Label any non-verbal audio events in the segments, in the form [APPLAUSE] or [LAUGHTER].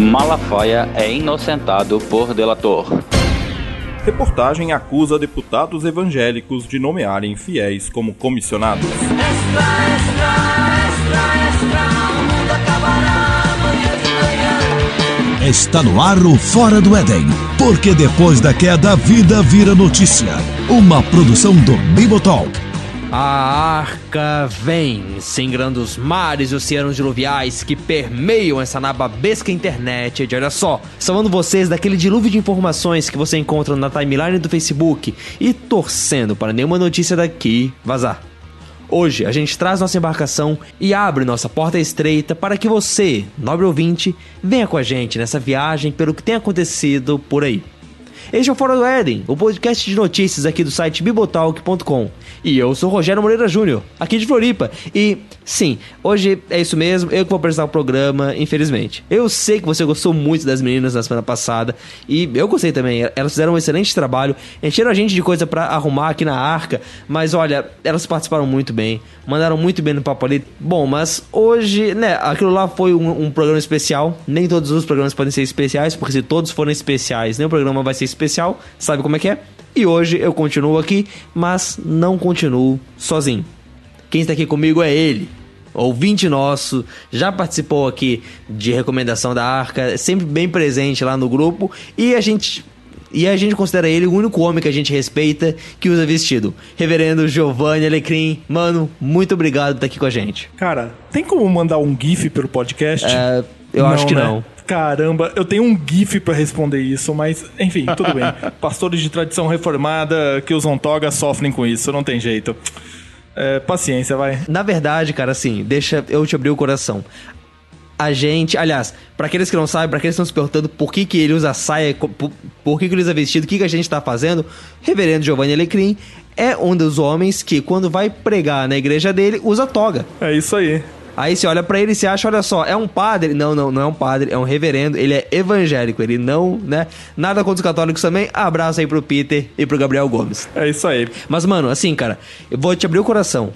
Malafaia é inocentado por delator. Reportagem acusa deputados evangélicos de nomearem fiéis como comissionados. Extra, extra, extra, extra, o mundo acabará amanhã de manhã. Está no ar o Fora do Éden, porque depois da queda a vida vira notícia. Uma produção do Bibotalk. A arca vem, singrando os mares e oceanos diluviais que permeiam essa nababesca internet. Olha só, salvando vocês daquele dilúvio de informações que você encontra na timeline do Facebook e torcendo para nenhuma notícia daqui vazar. Hoje a gente traz nossa embarcação e abre nossa porta estreita para que você, nobre ouvinte, venha com a gente nessa viagem pelo que tem acontecido por aí. Este é o Fora do Éden, o podcast de notícias aqui do site bibotalk.com. E eu sou Rogério Moreira Júnior, aqui de Floripa. E sim, hoje é isso mesmo, eu que vou apresentar o programa, infelizmente. Eu sei que você gostou muito das meninas na semana passada e eu gostei também. Elas fizeram um excelente trabalho, encheram a gente de coisa para arrumar aqui na arca, mas olha, elas participaram muito bem, mandaram muito bem no papo ali. Bom, mas hoje, né, aquilo lá foi um, um programa especial. Nem todos os programas podem ser especiais, porque se todos forem especiais, nem o programa vai ser especial. Sabe como é que é? E hoje eu continuo aqui, mas não continuo sozinho. Quem está aqui comigo é ele, ouvinte nosso, já participou aqui de recomendação da Arca, sempre bem presente lá no grupo e a gente e a gente considera ele o único homem que a gente respeita que usa vestido. Reverendo Giovanni Alecrim, mano, muito obrigado por estar aqui com a gente. Cara, tem como mandar um GIF pelo podcast? É, eu acho que né? não. Caramba, eu tenho um GIF pra responder isso, mas enfim, tudo bem. [LAUGHS] Pastores de tradição reformada que usam toga sofrem com isso, não tem jeito. É, paciência, vai. Na verdade, cara, assim, deixa eu te abrir o coração. A gente, aliás, pra aqueles que não sabem, pra aqueles que estão se perguntando por que, que ele usa saia, por, por que, que ele usa vestido, o que, que a gente tá fazendo, Reverendo Giovanni Alecrim é um dos homens que, quando vai pregar na igreja dele, usa toga. É isso aí. Aí você olha pra ele e você acha, olha só, é um padre? Não, não, não é um padre, é um reverendo, ele é evangélico, ele não, né? Nada contra os católicos também. Abraço aí pro Peter e pro Gabriel Gomes. É isso aí. Mas, mano, assim, cara, eu vou te abrir o coração.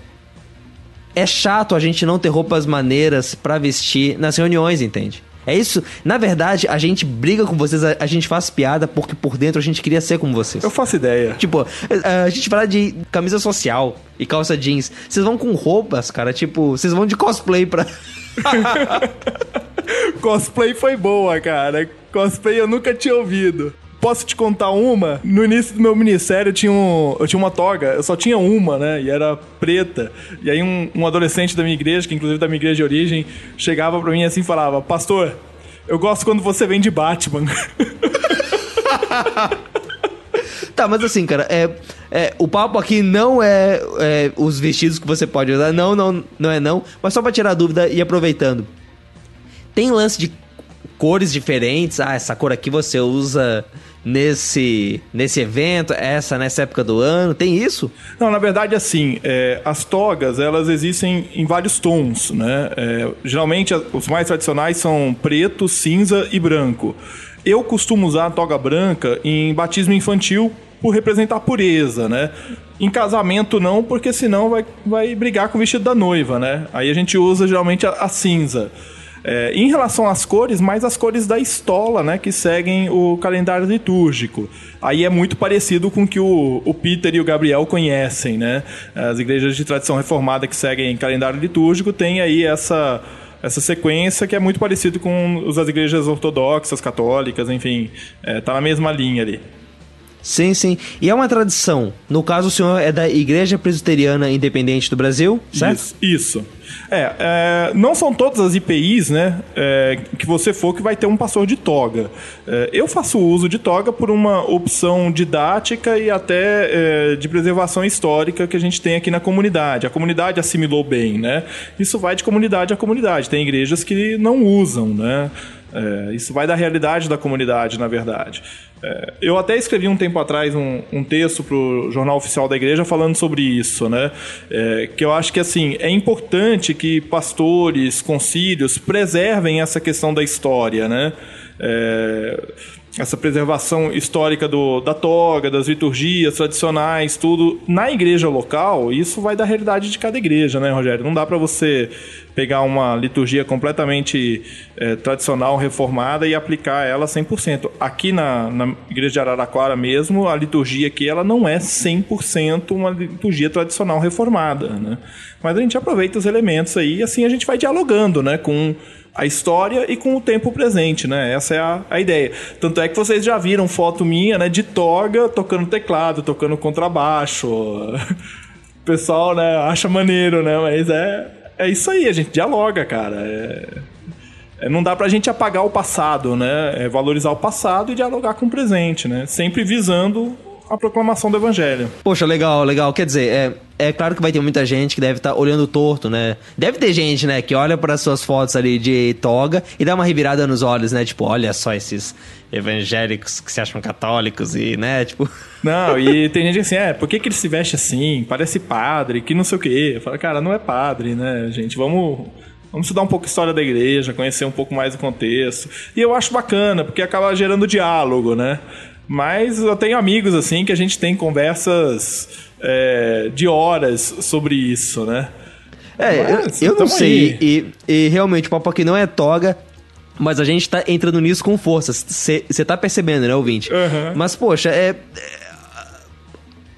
É chato a gente não ter roupas maneiras pra vestir nas reuniões, entende? É isso. Na verdade, a gente briga com vocês, a, a gente faz piada porque por dentro a gente queria ser como vocês. Eu faço ideia. Tipo, a, a gente fala de camisa social e calça jeans. Vocês vão com roupas, cara, tipo, vocês vão de cosplay pra. [LAUGHS] Cosplay foi boa, cara. Cosplay eu nunca tinha ouvido. Posso te contar uma? No início do meu ministério eu tinha, um, eu tinha uma toga, eu só tinha uma, né? E era preta. E aí um, um adolescente da minha igreja, que inclusive da minha igreja de origem, chegava pra mim assim e falava: Pastor, eu gosto quando você vem de Batman. [LAUGHS] Tá, mas assim, cara, é, é, o papo aqui não é, é os vestidos que você pode usar. Não, não, não é não. Mas só pra tirar a dúvida e aproveitando. Tem lance de cores diferentes. Ah, essa cor aqui você usa nesse, nesse evento, essa nessa época do ano. Tem isso? Não, na verdade, assim, é, as togas, elas existem em vários tons, né? É, geralmente, os mais tradicionais são preto, cinza e branco. Eu costumo usar a toga branca em batismo infantil por representar pureza, né? Em casamento não, porque senão vai, vai brigar com o vestido da noiva, né? Aí a gente usa geralmente a, a cinza. É, em relação às cores, mais as cores da estola, né, que seguem o calendário litúrgico. Aí é muito parecido com o que o, o Peter e o Gabriel conhecem, né? As igrejas de tradição reformada que seguem calendário litúrgico têm aí essa essa sequência que é muito parecido com das igrejas ortodoxas, católicas, enfim, é, tá na mesma linha ali. Sim, sim. E é uma tradição. No caso, o senhor é da Igreja Presbiteriana Independente do Brasil, certo? Isso. isso. É, é, não são todas as IPIs, né, é, que você for que vai ter um pastor de toga. É, eu faço uso de toga por uma opção didática e até é, de preservação histórica que a gente tem aqui na comunidade. A comunidade assimilou bem, né? Isso vai de comunidade a comunidade. Tem igrejas que não usam, né? É, isso vai da realidade da comunidade, na verdade. É, eu até escrevi um tempo atrás um, um texto para o Jornal Oficial da Igreja falando sobre isso, né? É, que eu acho que assim é importante que pastores, concílios preservem essa questão da história, né? É, essa preservação histórica do, da toga, das liturgias tradicionais, tudo na igreja local, isso vai da realidade de cada igreja, né, Rogério? Não dá para você pegar uma liturgia completamente eh, tradicional, reformada e aplicar ela 100%. Aqui na, na igreja de Araraquara mesmo, a liturgia aqui ela não é 100% uma liturgia tradicional reformada, né? Mas a gente aproveita os elementos aí assim a gente vai dialogando, né, com a história e com o tempo presente, né? Essa é a, a ideia. Tanto é que vocês já viram foto minha, né, de toga, tocando teclado, tocando contrabaixo. O [LAUGHS] pessoal, né, acha maneiro, né? Mas é, é isso aí, a gente dialoga, cara. É, é, não dá pra gente apagar o passado, né? É valorizar o passado e dialogar com o presente, né? Sempre visando a proclamação do evangelho. Poxa, legal, legal. Quer dizer, é, é claro que vai ter muita gente que deve estar olhando torto, né? Deve ter gente, né, que olha para suas fotos ali de toga e dá uma revirada nos olhos, né? Tipo, olha só esses evangélicos que se acham católicos e, né, tipo... [LAUGHS] Não, e tem gente assim, é, por que, que ele se veste assim? Parece padre, que não sei o quê. Fala, cara, não é padre, né, gente? Vamos... Vamos estudar um pouco a história da igreja, conhecer um pouco mais o contexto. E eu acho bacana, porque acaba gerando diálogo, né? Mas eu tenho amigos, assim, que a gente tem conversas é, de horas sobre isso, né? É, Mas, eu, eu não sei. E, e realmente, o papo aqui não é toga, mas a gente tá entrando nisso com força. Você tá percebendo, né, ouvinte? Aham. Mas, poxa, é. é-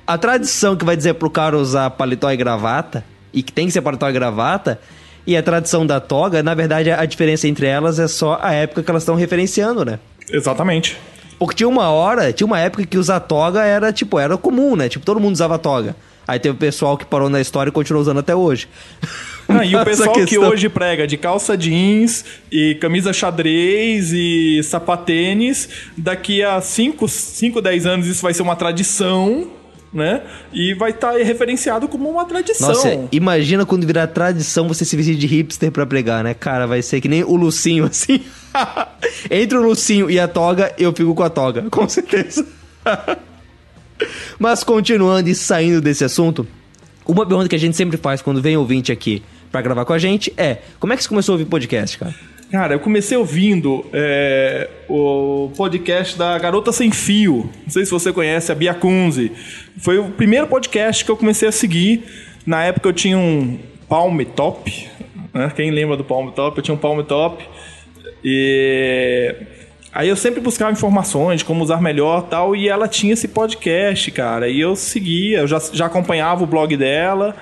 A tradição que vai dizer pro cara usar paletó e gravata, e que tem que ser paletó e gravata, e a tradição da toga, na verdade, a diferença entre elas é só a época que elas estão referenciando, né? Exatamente. Porque tinha uma hora, tinha uma época que usar toga era, tipo, era comum, né? Tipo, todo mundo usava toga. Aí teve o pessoal que parou na história e continuou usando até hoje. [LAUGHS] E o pessoal que questão- hoje prega de calça jeans e camisa xadrez e sapatênis, daqui a 5, 5, 10 anos isso vai ser uma tradição, né? E vai estar referenciado como uma tradição. Nossa, imagina quando virar tradição você se vestir de hipster pra pregar, né? Cara, vai ser que nem o Lucinho, assim. [LAUGHS] Entre o Lucinho e a toga, eu fico com a toga, [LAUGHS] com certeza. Mas continuando e saindo desse assunto, uma pergunta que a gente sempre faz quando vem ouvinte aqui pra gravar com a gente é: como é que você começou a ouvir podcast, cara? Cara, eu comecei ouvindo é, o podcast da Garota Sem Fio. Não sei se você conhece, a Bia Kunze. Foi o primeiro podcast que eu comecei a seguir. Na época eu tinha um Palm Top. Né? Quem lembra do Palm Top? Eu tinha um Palm Top. E aí eu sempre buscava informações de como usar melhor tal. E ela tinha esse podcast, cara. E eu seguia, eu já, já acompanhava o blog dela.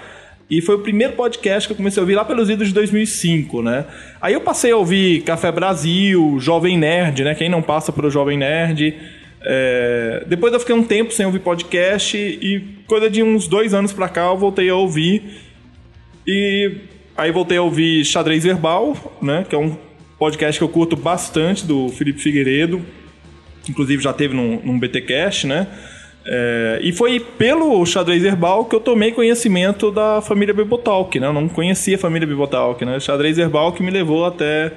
E foi o primeiro podcast que eu comecei a ouvir lá pelos idos de 2005, né? Aí eu passei a ouvir Café Brasil, Jovem Nerd, né? Quem não passa pro Jovem Nerd. É, Depois eu fiquei um tempo sem ouvir podcast e coisa de uns dois anos pra cá eu voltei a ouvir. E aí voltei a ouvir Xadrez Verbal, né? Que é um podcast que eu curto bastante, do Felipe Figueiredo. Inclusive já teve num, num BTcast, né? É, e foi pelo xadrez herbal que eu tomei conhecimento da família Bibotalk, né? Eu não conhecia a família Bibotalk, né? Xadrez herbal que me levou até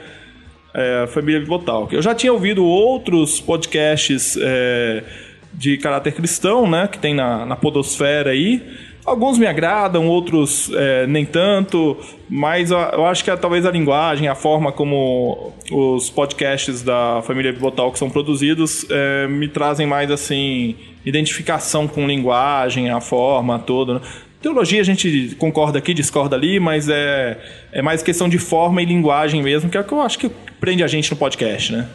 é, a família Bibotalk. Eu já tinha ouvido outros podcasts é, de caráter cristão, né? Que tem na, na podosfera aí. Alguns me agradam, outros é, nem tanto, mas eu, acho que é, talvez a linguagem, a forma como os podcasts da família Bibotalk são produzidos é, me trazem mais assim identificação com linguagem, a forma toda. né? Teologia a gente concorda aqui, discorda ali, mas é, é mais questão de forma e linguagem mesmo, que é o que eu acho que prende a gente no podcast, né?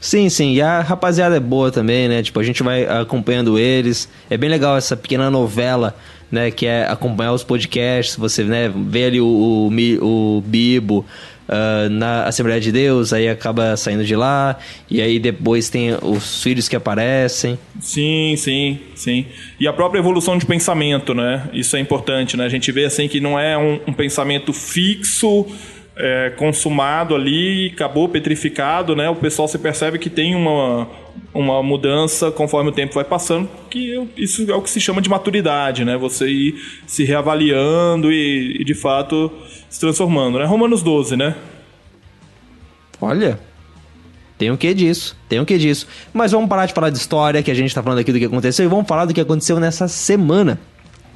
Sim, sim, e a rapaziada é boa também, né? Tipo, a gente vai acompanhando eles. É bem legal essa pequena novela, né? Que é acompanhar os podcasts. Você, né, vê ali o, o, o Bibo ah, na Assembleia de Deus, aí acaba saindo de lá. E aí depois tem os filhos que aparecem. Sim, sim, sim. E a própria evolução de pensamento, né? Isso é importante, né? A gente vê assim que não é um, um pensamento fixo, é, consumado ali, acabou petrificado, né? O pessoal se percebe que tem uma, uma mudança conforme o tempo vai passando, que isso é o que se chama de maturidade, né? Você ir se reavaliando e, e, de fato se transformando, né? Romanos 12, né? Olha, tem o que disso, tem o que disso. Mas vamos parar de falar de história, que a gente tá falando aqui do que aconteceu, e vamos falar do que aconteceu nessa semana.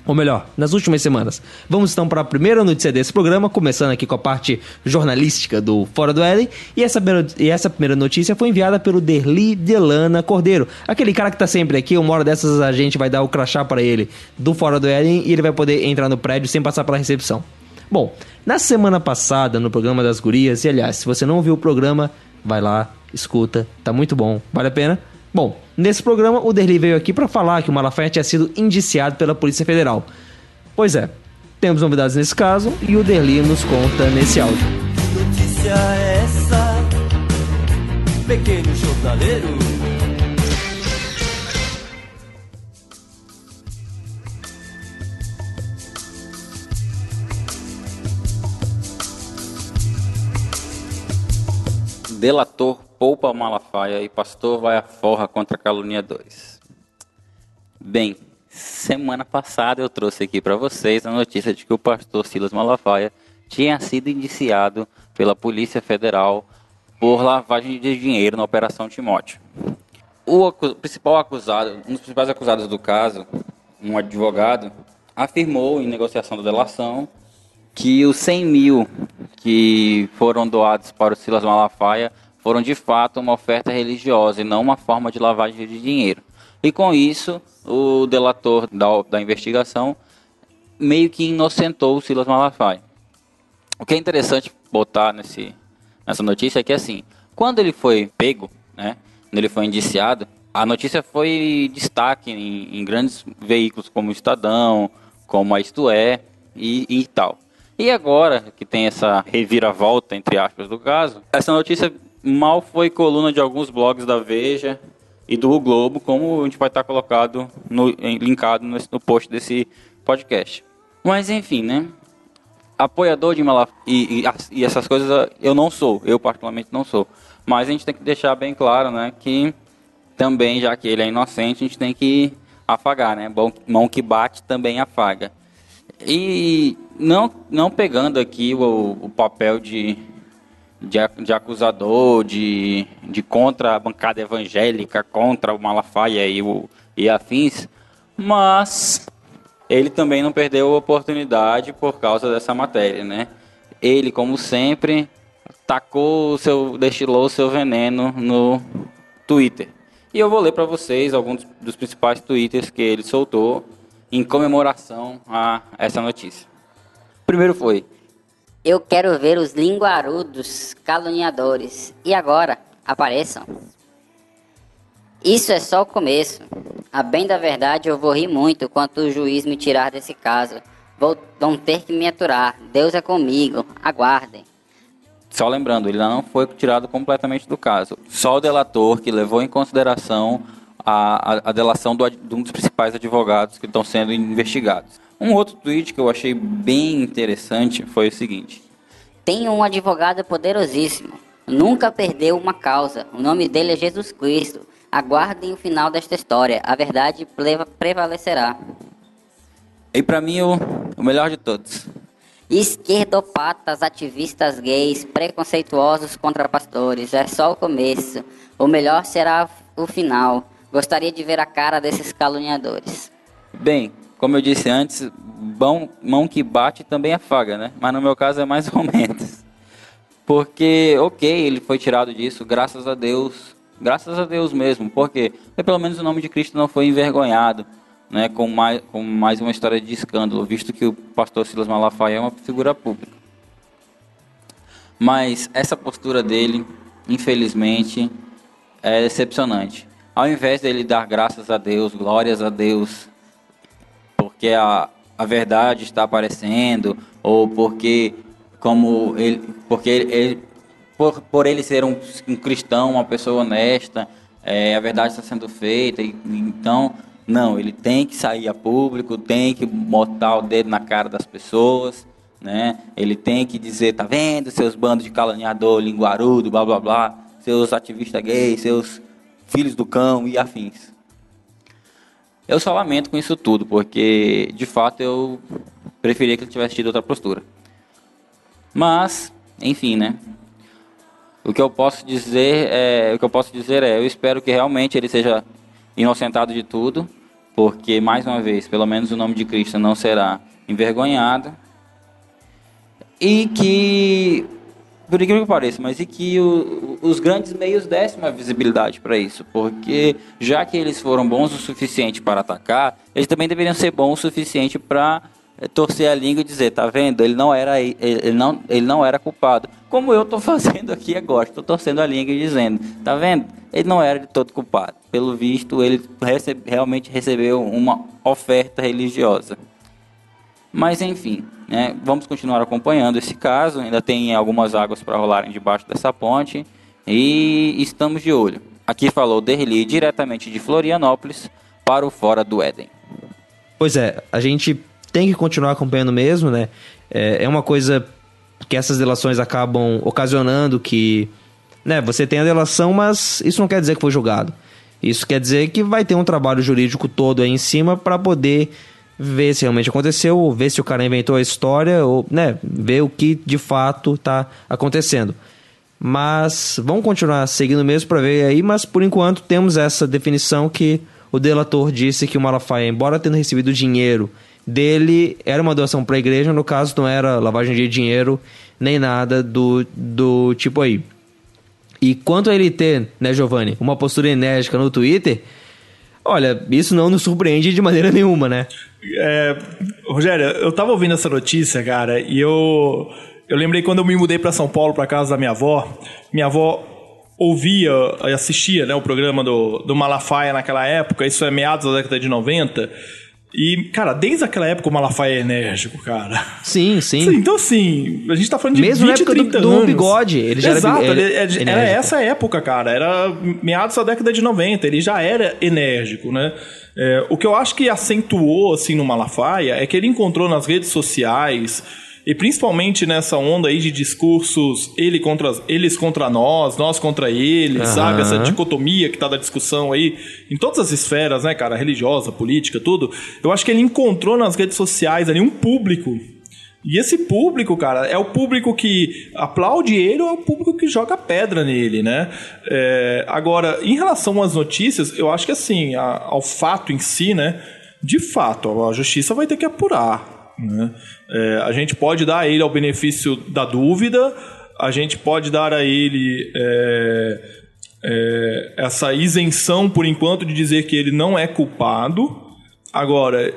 Ou melhor, nas últimas semanas. Vamos então para a primeira notícia desse programa, começando aqui com a parte jornalística do Fora do Éden. E essa, e essa primeira notícia foi enviada pelo Derli Delana Cordeiro. Aquele cara que tá sempre aqui, uma hora dessas a gente vai dar o crachá para ele do Fora do Éden e ele vai poder entrar no prédio sem passar pela recepção. Bom, na semana passada, no programa das gurias, e aliás, se você não ouviu o programa, vai lá, escuta, tá muito bom, vale a pena? Bom, nesse programa o Derli veio aqui para falar que o Malafaia tinha sido indiciado pela Polícia Federal. Pois é, temos novidades nesse caso e o Derli nos conta nesse áudio. Que notícia é essa? Pequeno jornaleiro. Delator poupa Malafaia e pastor vai à forra contra caluniadores. Bem, semana passada eu trouxe aqui para vocês a notícia de que o pastor Silas Malafaia tinha sido indiciado pela Polícia Federal por lavagem de dinheiro na Operação Timóteo. O principal acusado, um dos principais acusados do caso, um advogado, afirmou em negociação da delação que os 100 mil que foram doados para o Silas Malafaia foram de fato uma oferta religiosa e não uma forma de lavagem de dinheiro. E com isso, o delator da, da investigação meio que inocentou o Silas Malafaia. O que é interessante botar nesse, nessa notícia é que assim, quando ele foi pego, né, quando ele foi indiciado, a notícia foi destaque em, em grandes veículos como o Estadão, como a Isto É e, e tal. E agora que tem essa reviravolta, entre aspas, do caso, essa notícia mal foi coluna de alguns blogs da Veja e do Globo, como a gente vai estar colocado, no, linkado no, no post desse podcast. Mas enfim, né? apoiador de Malafaia e, e, e essas coisas eu não sou, eu particularmente não sou. Mas a gente tem que deixar bem claro, né, que também, já que ele é inocente, a gente tem que afagar, né? Mão que bate também afaga. E não, não pegando aqui o, o papel de, de, de acusador, de, de contra a bancada evangélica, contra o Malafaia e, o, e afins, mas ele também não perdeu a oportunidade por causa dessa matéria, né? Ele, como sempre, tacou o seu, destilou o seu veneno no Twitter. E eu vou ler para vocês alguns dos principais twitters que ele soltou em comemoração a essa notícia. Primeiro foi: Eu quero ver os linguarudos caluniadores. E agora, apareçam. Isso é só o começo. A bem da verdade, eu vou rir muito quando o juiz me tirar desse caso. Vou, vão ter que me aturar. Deus é comigo. Aguardem. Só lembrando, ele não foi tirado completamente do caso. Só o delator que levou em consideração a, a, a delação do, de um dos principais advogados que estão sendo investigados. Um outro tweet que eu achei bem interessante foi o seguinte: Tenho um advogado poderosíssimo. Nunca perdeu uma causa. O nome dele é Jesus Cristo. Aguardem o final desta história. A verdade prevalecerá. E pra mim, o, o melhor de todos. Esquerdopatas, ativistas gays, preconceituosos contra pastores. É só o começo. O melhor será o final. Gostaria de ver a cara desses caluniadores. Bem, como eu disse antes, bom, mão que bate também afaga, né? Mas no meu caso é mais [LAUGHS] ou menos. Porque, ok, ele foi tirado disso, graças a Deus. Graças a Deus mesmo. Porque pelo menos o nome de Cristo não foi envergonhado, né? Com mais, com mais uma história de escândalo, visto que o pastor Silas Malafaia é uma figura pública. Mas essa postura dele, infelizmente, é decepcionante. Ao invés dele dar graças a Deus, glórias a Deus, porque a, a verdade está aparecendo, ou porque como ele, porque ele, ele- por, por ele ser um, um cristão, uma pessoa honesta, é, a verdade está sendo feita, e, então não, ele tem que sair a público, tem que botar o dedo na cara das pessoas, né? Ele tem que dizer, tá vendo, seus bandos de caluniador, linguarudo, blá blá blá, seus ativistas gays, seus filhos do cão e afins. Eu só lamento com isso tudo, porque de fato eu preferia que ele tivesse tido outra postura. Mas, enfim, né? O que eu posso dizer é, o que eu posso dizer é, eu espero que realmente ele seja inocentado de tudo, porque mais uma vez, pelo menos o nome de Cristo não será envergonhado. E que por incrível que pareça, mas e que o- os grandes meios dessem uma visibilidade para isso, porque já que eles foram bons o suficiente para atacar, eles também deveriam ser bons o suficiente para torcer a língua e dizer, tá vendo? Ele não era, ele, não, ele não era culpado. Como eu tô [LAUGHS] fazendo aqui agora, estou torcendo a língua e dizendo, tá vendo? Ele não era de todo culpado. Pelo visto, ele recebe, realmente recebeu uma oferta religiosa. Mas enfim, né, vamos continuar acompanhando esse caso. Ainda tem algumas águas para rolarem debaixo dessa ponte e estamos de olho. Aqui falou Derli diretamente de Florianópolis para o Fora do Éden. Pois é, a gente tem que continuar acompanhando mesmo, né? É, é uma coisa que essas delações acabam ocasionando que, né, você tem a delação, mas isso não quer dizer que foi julgado. Isso quer dizer que vai ter um trabalho jurídico todo aí em cima para poder ver se realmente aconteceu, ou ver se o cara inventou a história, ou, né, ver o que de fato está acontecendo. Mas vamos continuar seguindo mesmo para ver aí, mas por enquanto temos essa definição que o delator disse que o Malafaia, embora tendo recebido dinheiro dele, era uma doação para a igreja, no caso não era lavagem de dinheiro nem nada do, do tipo aí. E quanto a ele ter, né, Giovanni, uma postura enérgica no Twitter, olha, isso não nos surpreende de maneira nenhuma, né? É, Rogério, eu tava ouvindo essa notícia, cara, e eu eu lembrei quando eu me mudei para São Paulo, para casa da minha avó. Minha avó ouvia assistia né, o programa do, do Malafaia naquela época, isso é meados da década de 90. E, cara, desde aquela época o Malafaia é enérgico, cara. Sim, sim. Então, assim, a gente tá falando de Mesmo 20, na época 30 do, do anos. bigode, ele já Exato, era, ele, ele, é- era essa época, cara. Era meados da década de 90. Ele já era enérgico, né? É, o que eu acho que acentuou, assim, no Malafaia é que ele encontrou nas redes sociais e principalmente nessa onda aí de discursos ele contra, eles contra nós, nós contra eles, Aham. sabe? Essa dicotomia que tá da discussão aí em todas as esferas, né, cara? Religiosa, política, tudo. Eu acho que ele encontrou nas redes sociais ali um público e esse público, cara, é o público que aplaude ele ou é o público que joga pedra nele, né? É, agora, em relação às notícias, eu acho que assim, a- ao fato em si, né? De fato, a justiça vai ter que apurar. Né? É, a gente pode dar a ele ao benefício da dúvida, a gente pode dar a ele é, é, essa isenção, por enquanto, de dizer que ele não é culpado. Agora,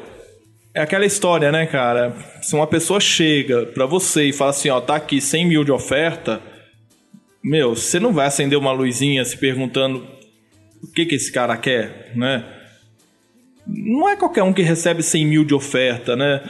é aquela história, né, cara? Se uma pessoa chega pra você e fala assim, ó, tá aqui 100 mil de oferta, meu, você não vai acender uma luzinha se perguntando o que que esse cara quer, né? Não é qualquer um que recebe 100 mil de oferta, né?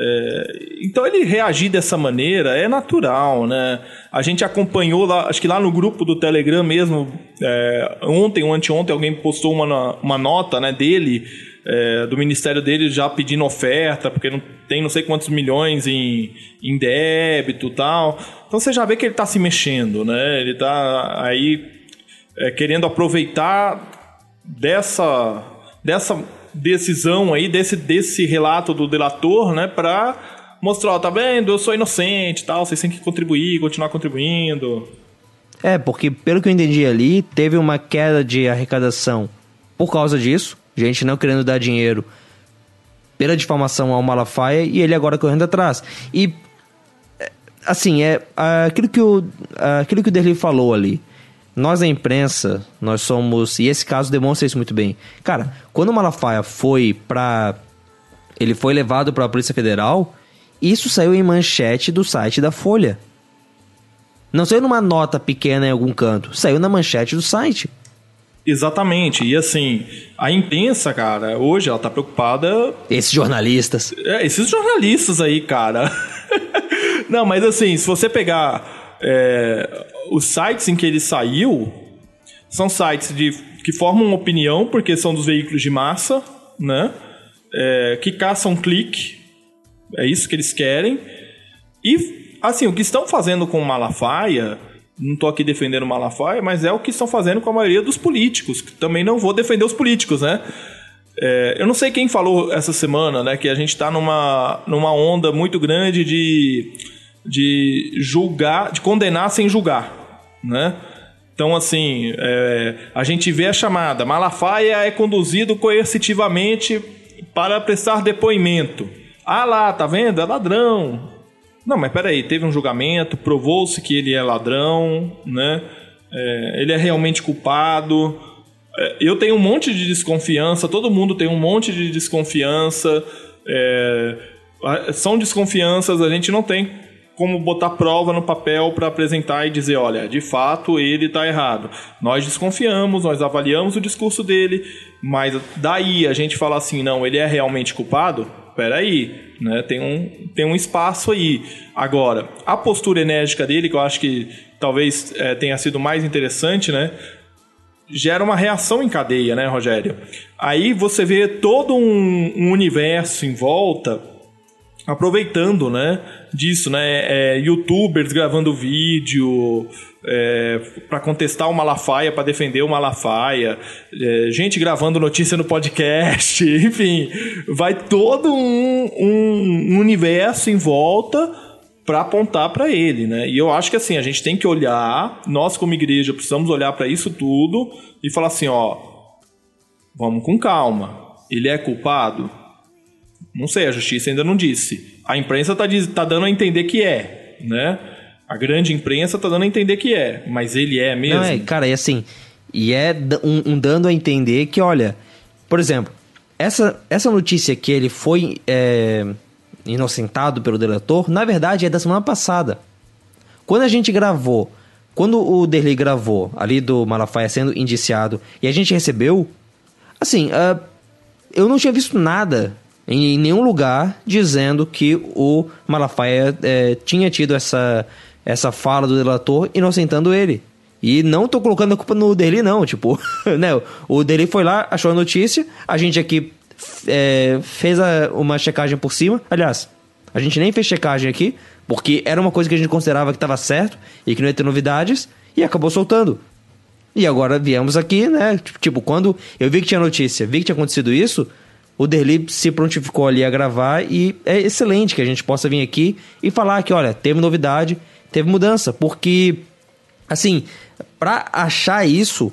É, então ele reagir dessa maneira é natural, né? A gente acompanhou lá, acho que lá no grupo do Telegram mesmo, é, ontem ou anteontem alguém postou uma, uma nota né, dele, é, do ministério dele já pedindo oferta, porque não tem não sei quantos milhões em, em débito tal. Então você já vê que ele está se mexendo, né? Ele está aí é, querendo aproveitar dessa, dessa decisão aí, desse, desse relato do delator, né, para mostrar, ó, tá vendo, eu sou inocente tal, vocês têm que contribuir, continuar contribuindo. É, porque pelo que eu entendi ali, teve uma queda de arrecadação por causa disso, gente não querendo dar dinheiro pela difamação ao Malafaia e ele agora correndo atrás. E é, assim, é aquilo que o aquilo que o Derli falou ali. Nós, a imprensa, nós somos. E esse caso demonstra isso muito bem. Cara, quando o Malafaia foi pra. Ele foi levado pra Polícia Federal, isso saiu em manchete do site da Folha. Não saiu numa nota pequena em algum canto, saiu na manchete do site. Exatamente, e assim, a imprensa, cara, hoje ela tá preocupada Esses jornalistas. É, esses jornalistas aí, cara. [LAUGHS] Não, mas assim, se você pegar é, os sites em que ele saiu, são sites de, que formam opinião, porque são dos veículos de massa, né? É, que caçam clique. É isso que eles querem. E, assim, o que estão fazendo com o Malafaia, não estou aqui defendendo o Malafaia, mas é o que estão fazendo com a maioria dos políticos. que Também não vou defender os políticos, né? É, eu não sei quem falou essa semana, né, que a gente está numa, numa onda muito grande de, de julgar, de condenar sem julgar, né? Então, assim, é, a gente vê a chamada Malafaia é conduzido coercitivamente para prestar depoimento. Ah lá, tá vendo? É ladrão. Não, mas peraí, teve um julgamento, provou-se que ele é ladrão, né? É, ele é realmente culpado. É, eu tenho um monte de desconfiança, todo mundo tem um monte de desconfiança. É, São desconfianças, a gente não tem como botar prova no papel para apresentar e dizer, olha, de fato ele está errado. Nós desconfiamos, nós avaliamos o discurso dele, mas daí a gente falar assim, não, ele é realmente culpado? Peraí, né? Tem um, tem um espaço aí. Agora, a postura enérgica dele, que eu acho que talvez eh, tenha sido mais interessante, né? gera uma reação em cadeia, né, Rogério? Aí você vê todo um, um universo em volta aproveitando, né, disso, né, é, youtubers gravando vídeo é, para contestar o Malafaia, para defender o Malafaia, é, gente gravando notícia no podcast, [LAUGHS] enfim, vai todo um, um, um universo em volta para apontar para ele, né? E eu acho que assim, a gente tem que olhar, nós como igreja precisamos olhar para isso tudo e falar assim, ó, vamos com calma. Ele é culpado? Não sei, a justiça ainda não disse. A imprensa tá, diz- tá dando a entender que é, né? A grande imprensa tá dando a entender que é, mas ele é mesmo? Não, é, cara, e assim, e é um, um dando a entender que, olha, por exemplo, essa, essa notícia que ele foi é, inocentado pelo delator, na verdade é da semana passada. Quando a gente gravou, quando o Derley gravou ali do Malafaia sendo indiciado e a gente recebeu, assim, ah, eu não tinha visto nada em, nenhum lugar dizendo que o Malafaia eh, tinha tido essa, essa fala do delator inocentando ele. E não tô colocando a culpa no Derley, não. Tipo, [LAUGHS] né? O Derley foi lá, achou a notícia, a gente aqui eh, fez a- uma checagem por cima. Aliás, a gente nem fez checagem aqui, porque era uma coisa que a gente considerava que estava certo e que não ia ter novidades, e acabou soltando. E agora viemos aqui, né? Tipo, quando eu vi que tinha notícia, vi que tinha acontecido isso, o Derli se prontificou ali a gravar e é excelente que a gente possa vir aqui e falar que, olha, teve novidade, teve mudança, porque, assim, pra achar isso,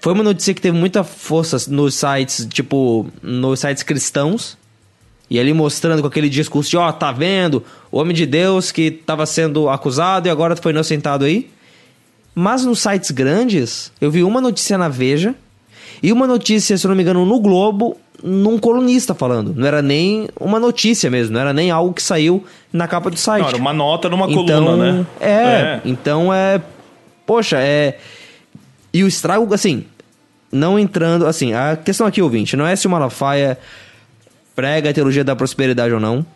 foi uma notícia que teve muita força nos sites, tipo, nos sites cristãos, e ali mostrando com aquele discurso de, ó, tá vendo? O homem de Deus que tava sendo acusado e agora foi inocentado aí. Mas nos sites grandes, eu vi uma notícia na Veja e uma notícia, se não me engano, no Globo, num colunista falando. Não era nem uma notícia mesmo, não era nem algo que saiu na capa do site. Não, era uma nota numa então, coluna, né? É, então é. Poxa, é. E o estrago, assim, não entrando. Assim, a questão aqui, ouvinte, não é se o Malafaia prega a teologia da prosperidade ou não,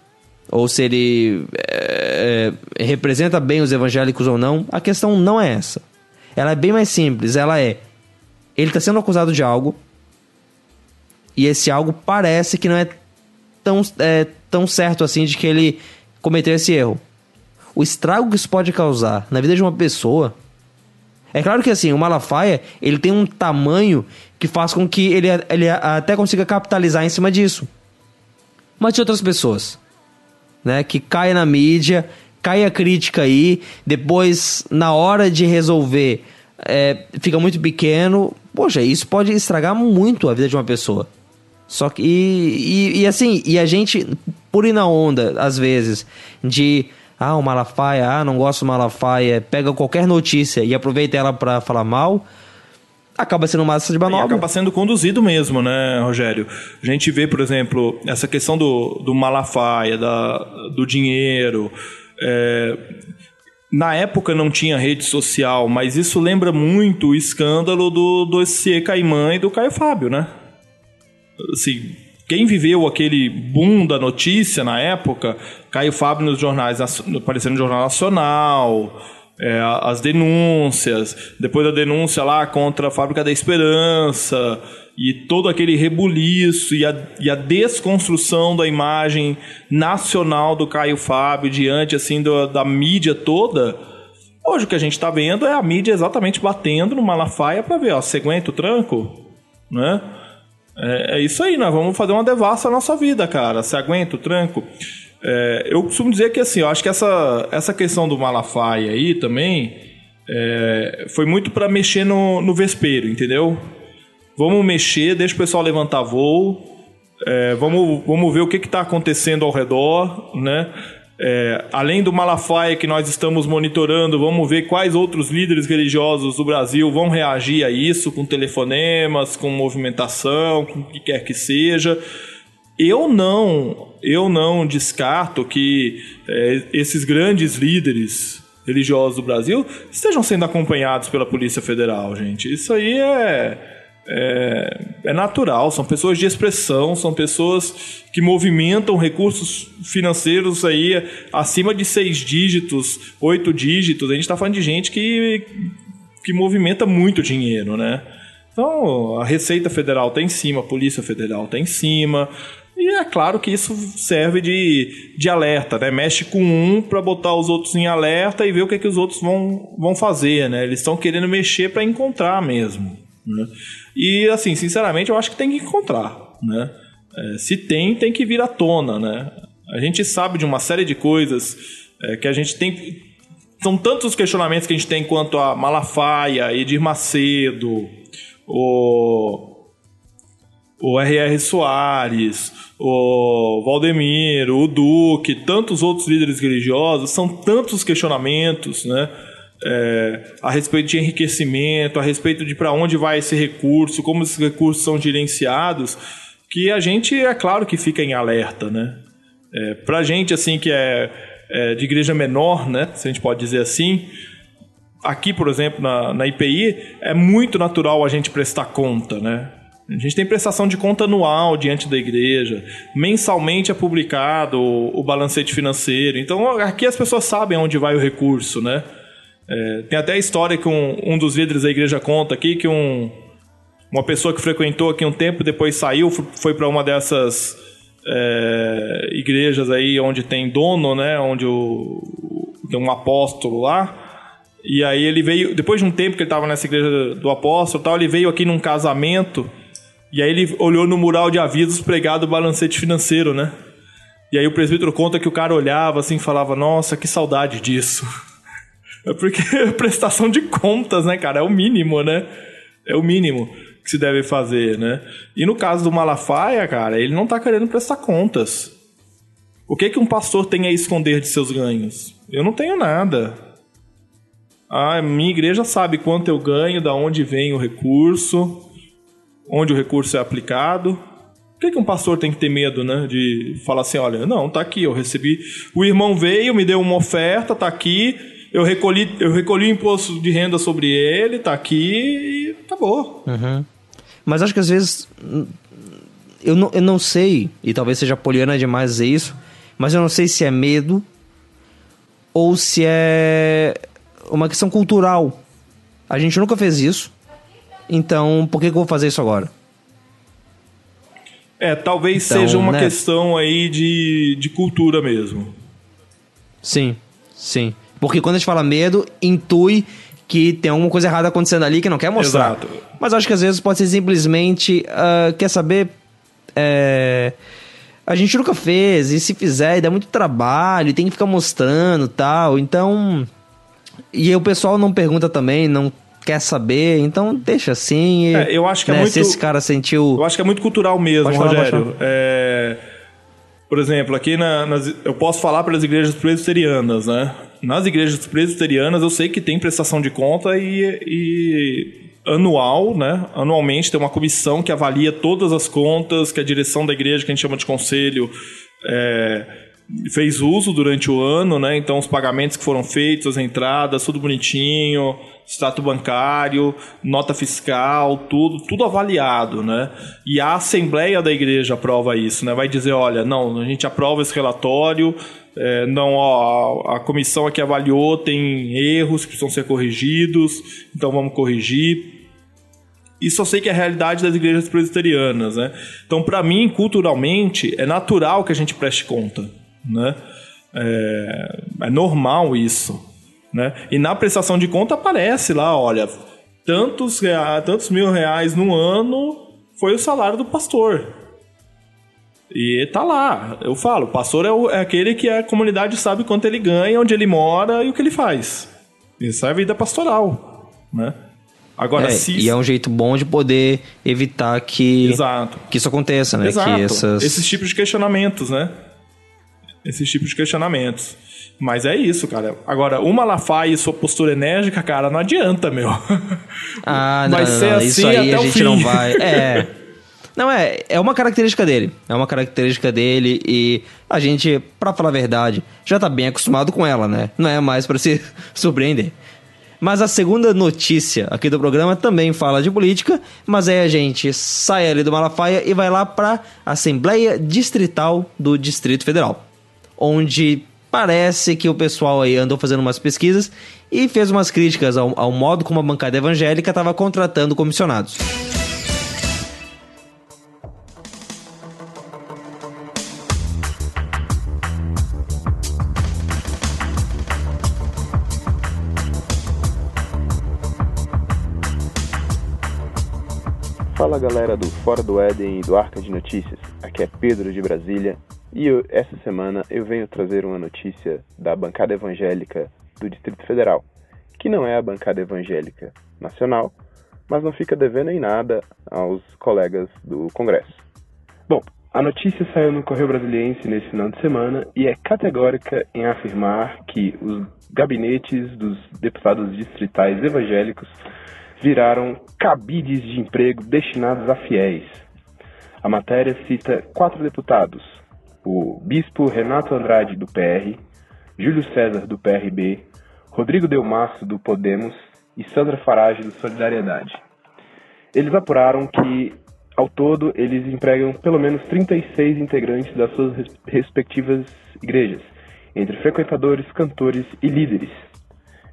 ou se ele é, é, representa bem os evangélicos ou não. A questão não é essa. Ela é bem mais simples. Ela é. Ele está sendo acusado de algo. E esse algo parece que não é tão, é, tão certo assim de que ele cometeu esse erro. O estrago que isso pode causar na vida de uma pessoa. É claro que assim, o Malafaia, ele tem um tamanho que faz com que ele, ele até consiga capitalizar em cima disso. Mas de outras pessoas, né, que cai na mídia, cai a crítica aí, depois na hora de resolver é, fica muito pequeno. Poxa, isso pode estragar muito a vida de uma pessoa. Só que e, e, e assim, e a gente por ir na onda às vezes de ah, o Malafaia, ah, não gosto do Malafaia, pega qualquer notícia e aproveita ela pra falar mal, acaba sendo massa de E manobra. acaba sendo conduzido mesmo, né, Rogério? A gente vê, por exemplo, essa questão do, do Malafaia, da, do dinheiro. é, na época não tinha rede social, mas isso lembra muito o escândalo do dossiê Caimã e do Caio Fábio, né? Assim, quem viveu aquele boom da notícia na época, Caio Fábio nos jornais, aparecendo no Jornal Nacional, é, as denúncias, depois da denúncia lá contra a Fábrica da Esperança, e todo aquele rebuliço e a, e a desconstrução da imagem nacional do Caio Fábio diante assim do- da mídia toda. Hoje o que a gente está vendo é a mídia exatamente batendo no Malafaia para ver, ó, você aguenta o tranco? Né? É, é isso aí, nós vamos fazer uma devassa na nossa vida, cara. Você aguenta o tranco? É, eu costumo dizer que assim, eu acho que essa, essa questão do Malafaia aí também é, foi muito para mexer no, no vespeiro, entendeu? Vamos mexer, deixa o pessoal levantar voo, é, vamos, vamos ver o que está acontecendo ao redor, né? É, além do Malafaia que nós estamos monitorando, vamos ver quais outros líderes religiosos do Brasil vão reagir a isso com telefonemas, com movimentação, com o que quer que seja. Eu não, eu não descarto que é, esses grandes líderes religiosos do Brasil estejam sendo acompanhados pela Polícia Federal, gente. Isso aí é, é, é, natural, são pessoas de expressão, são pessoas que movimentam recursos financeiros aí acima de seis dígitos, oito dígitos. A gente está falando de gente que, que movimenta muito dinheiro, né? Então, a Receita Federal está em cima, a Polícia Federal está em cima. E é claro que isso serve de, de alerta, né? Mexe com um para botar os outros em alerta e ver o que, é que os outros vão, vão fazer, né? Eles estão querendo mexer para encontrar mesmo. Né? E, assim, sinceramente, eu acho que tem que encontrar, né? É, se tem, tem que vir à tona, né? A gente sabe de uma série de coisas é, que a gente tem... São tantos os questionamentos que a gente tem quanto a Malafaia, Edir Macedo o, o R.R. Soares, o Valdemir, o Duque, tantos outros líderes religiosos, são tantos questionamentos, né? É, a respeito de enriquecimento, a respeito de para onde vai esse recurso, como esses recursos são gerenciados, que a gente é claro que fica em alerta, né? É, para gente assim que é, é, de igreja menor, né? Se a gente pode dizer assim, aqui, por exemplo, na, na IPI, é muito natural a gente prestar conta, né? A gente tem prestação de conta anual diante da igreja. Mensalmente é publicado o, o balancete financeiro. Então aqui as pessoas sabem onde vai o recurso, né? É, tem até a história que um, um dos líderes da igreja conta aqui que um, uma pessoa que frequentou aqui um tempo depois saiu, foi para uma dessas é, igrejas aí onde tem dono, né? Onde o, tem um apóstolo lá. E aí ele veio, depois de um tempo que ele estava nessa igreja do apóstolo tal, ele veio aqui num casamento, e aí ele olhou no mural de avisos pregado o balancete financeiro, né? E aí o presbítero conta que o cara olhava assim e falava, nossa, que saudade disso. [LAUGHS] É porque [LAUGHS] é prestação de contas, né, cara? É o mínimo, né? É o mínimo que se deve fazer, né? E no caso do Malafaia, cara, ele não tá querendo prestar contas. O que que um pastor tem a esconder de seus ganhos? Eu não tenho nada. A minha igreja sabe quanto eu ganho, da onde vem o recurso, onde o recurso é aplicado. Por que, que um pastor tem que ter medo, né? De falar assim, olha, não, tá aqui, eu recebi. O irmão veio, me deu uma oferta, tá aqui. Eu recolhi, eu recolhi o imposto de renda sobre ele, tá aqui e acabou. Uhum. Mas acho que às vezes. Eu não, eu não sei, e talvez seja poliana demais dizer isso, mas eu não sei se é medo ou se é uma questão cultural. A gente nunca fez isso. Então, por que, que eu vou fazer isso agora? É, talvez então, seja uma né? questão aí de, de cultura mesmo. Sim, sim. Porque quando a gente fala medo, intui que tem alguma coisa errada acontecendo ali que não quer mostrar. Exato. Mas acho que às vezes pode ser simplesmente, uh, quer saber, é, a gente nunca fez, e se fizer, dá muito trabalho, tem que ficar mostrando tal. Então, e o pessoal não pergunta também, não quer saber, então deixa assim. E, é, eu acho que é né, é muito. Se esse cara sentiu. Eu acho que é muito cultural mesmo, pode Rogério. É, por exemplo, aqui na, nas, eu posso falar pelas igrejas presbiterianas, né? Nas igrejas presbiterianas eu sei que tem prestação de conta e, e anual, né? Anualmente tem uma comissão que avalia todas as contas que a direção da igreja, que a gente chama de conselho, é, fez uso durante o ano, né? Então os pagamentos que foram feitos, as entradas, tudo bonitinho, extrato bancário, nota fiscal, tudo, tudo avaliado, né? E a assembleia da igreja aprova isso, né? Vai dizer, olha, não, a gente aprova esse relatório, é, não, ó, a, comissão aqui avaliou, tem erros que precisam ser corrigidos, então vamos corrigir. Isso eu sei que é a realidade das igrejas presbiterianas, né? Então, para mim, culturalmente, é natural que a gente preste conta né? É, é normal isso, né? E na prestação de conta aparece lá, olha, tantos, reais, tantos mil reais no ano foi o salário do pastor. E tá lá. Eu falo, o pastor é, o, é, aquele que a comunidade sabe quanto ele ganha, onde ele mora e o que ele faz. Isso é a vida pastoral, né? Agora, é, se... E é um jeito bom de poder evitar que, Exato. que isso aconteça, né? Exato. Que essas... Esses tipos de questionamentos, né? esses tipos de questionamentos. Mas é isso, cara. Agora, o Malafaia e sua postura enérgica, cara, não adianta, meu. [LAUGHS] Ah, não, vai não, ser não. Assim isso aí a gente não vai. [LAUGHS] É. Não, é, é uma característica dele. É uma característica dele e a gente, pra falar a verdade, já tá bem acostumado com ela, né? Não é mais para se [LAUGHS] surpreender. Mas a segunda notícia aqui do programa também fala de política, mas aí a gente sai ali do Malafaia e vai lá para a Assembleia Distrital do Distrito Federal, onde parece que o pessoal aí andou fazendo umas pesquisas e fez umas críticas ao, ao modo como a bancada evangélica estava contratando comissionados. Fala galera do Fora do Éden e do Arca de Notícias, aqui é Pedro de Brasília e eu, essa semana eu venho trazer uma notícia da bancada evangélica do Distrito Federal, que não é a bancada evangélica nacional, mas não fica devendo em nada aos colegas do Congresso. Bom, a notícia saiu no Correio Brasiliense nesse final de semana e é categórica em afirmar que os gabinetes dos deputados distritais evangélicos viraram cabides de emprego destinados a fiéis. A matéria cita quatro deputados: o bispo Renato Andrade, do PR, Júlio César, do PRB, Rodrigo Delmasso, do Podemos e Sandra Farage, do Solidariedade. Eles apuraram que, ao todo, eles empregam pelo menos 36 integrantes das suas respectivas igrejas, entre frequentadores, cantores e líderes.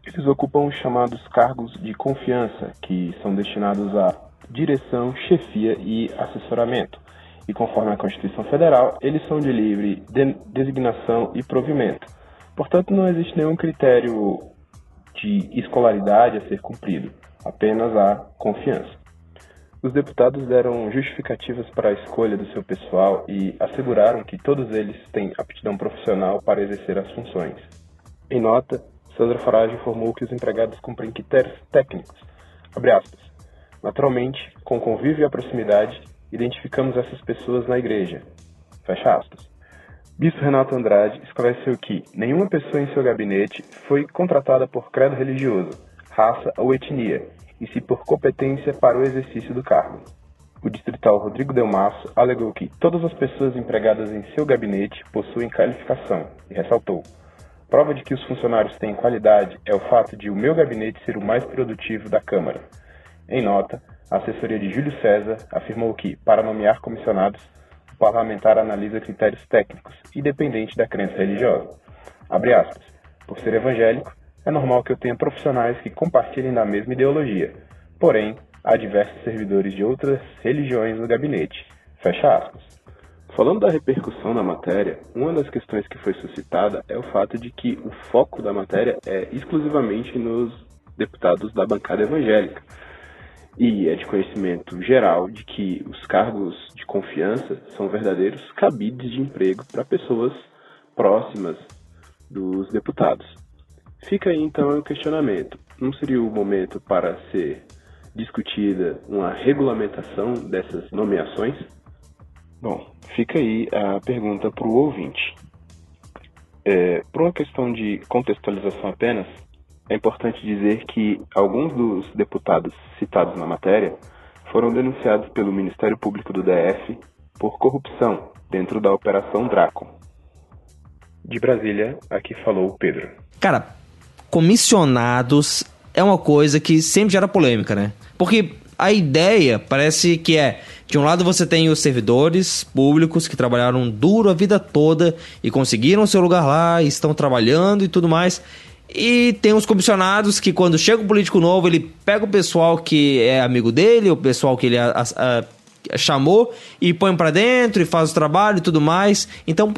Eles ocupam os chamados cargos de confiança, que são destinados a direção, chefia e assessoramento. E conforme a Constituição Federal, eles são de livre de designação e provimento. Portanto, não existe nenhum critério de escolaridade a ser cumprido, apenas a confiança. Os deputados deram justificativas para a escolha do seu pessoal e asseguraram que todos eles têm aptidão profissional para exercer as funções. Em nota, Sandra Farage informou que os empregados cumprem critérios técnicos. Naturalmente, com convívio e a proximidade, identificamos essas pessoas na igreja. Fecha aspas. Bispo Renato Andrade esclareceu que nenhuma pessoa em seu gabinete foi contratada por credo religioso, raça ou etnia, e se por competência para o exercício do cargo. O distrital Rodrigo Delmasso alegou que todas as pessoas empregadas em seu gabinete possuem qualificação e ressaltou: Prova de que os funcionários têm qualidade é o fato de o meu gabinete ser o mais produtivo da Câmara. Em nota, a assessoria de Júlio César afirmou que, para nomear comissionados, o parlamentar analisa critérios técnicos, independente da crença religiosa. Abre aspas. Por ser evangélico, é normal que eu tenha profissionais que compartilhem da mesma ideologia. Porém, há diversos servidores de outras religiões no gabinete. Fecha aspas. Falando da repercussão da matéria, uma das questões que foi suscitada é o fato de que o foco da matéria é exclusivamente nos deputados da bancada evangélica. E é de conhecimento geral de que os cargos de confiança são verdadeiros cabides de emprego para pessoas próximas dos deputados. Fica aí então o questionamento: não seria o momento para ser discutida uma regulamentação dessas nomeações? Bom, fica aí a pergunta para o ouvinte. É, por uma questão de contextualização apenas, é importante dizer que alguns dos deputados citados na matéria foram denunciados pelo Ministério Público do DF por corrupção dentro da Operação Draco. De Brasília, aqui falou o Pedro. Cara, comissionados é uma coisa que sempre gera polêmica, né? Porque a ideia parece que é de um lado você tem os servidores públicos que trabalharam duro a vida toda e conseguiram seu lugar lá, estão trabalhando e tudo mais. E tem os comissionados que quando chega um político novo, ele pega o pessoal que é amigo dele, o pessoal que ele a, a, a, chamou e põe para dentro e faz o trabalho e tudo mais. Então,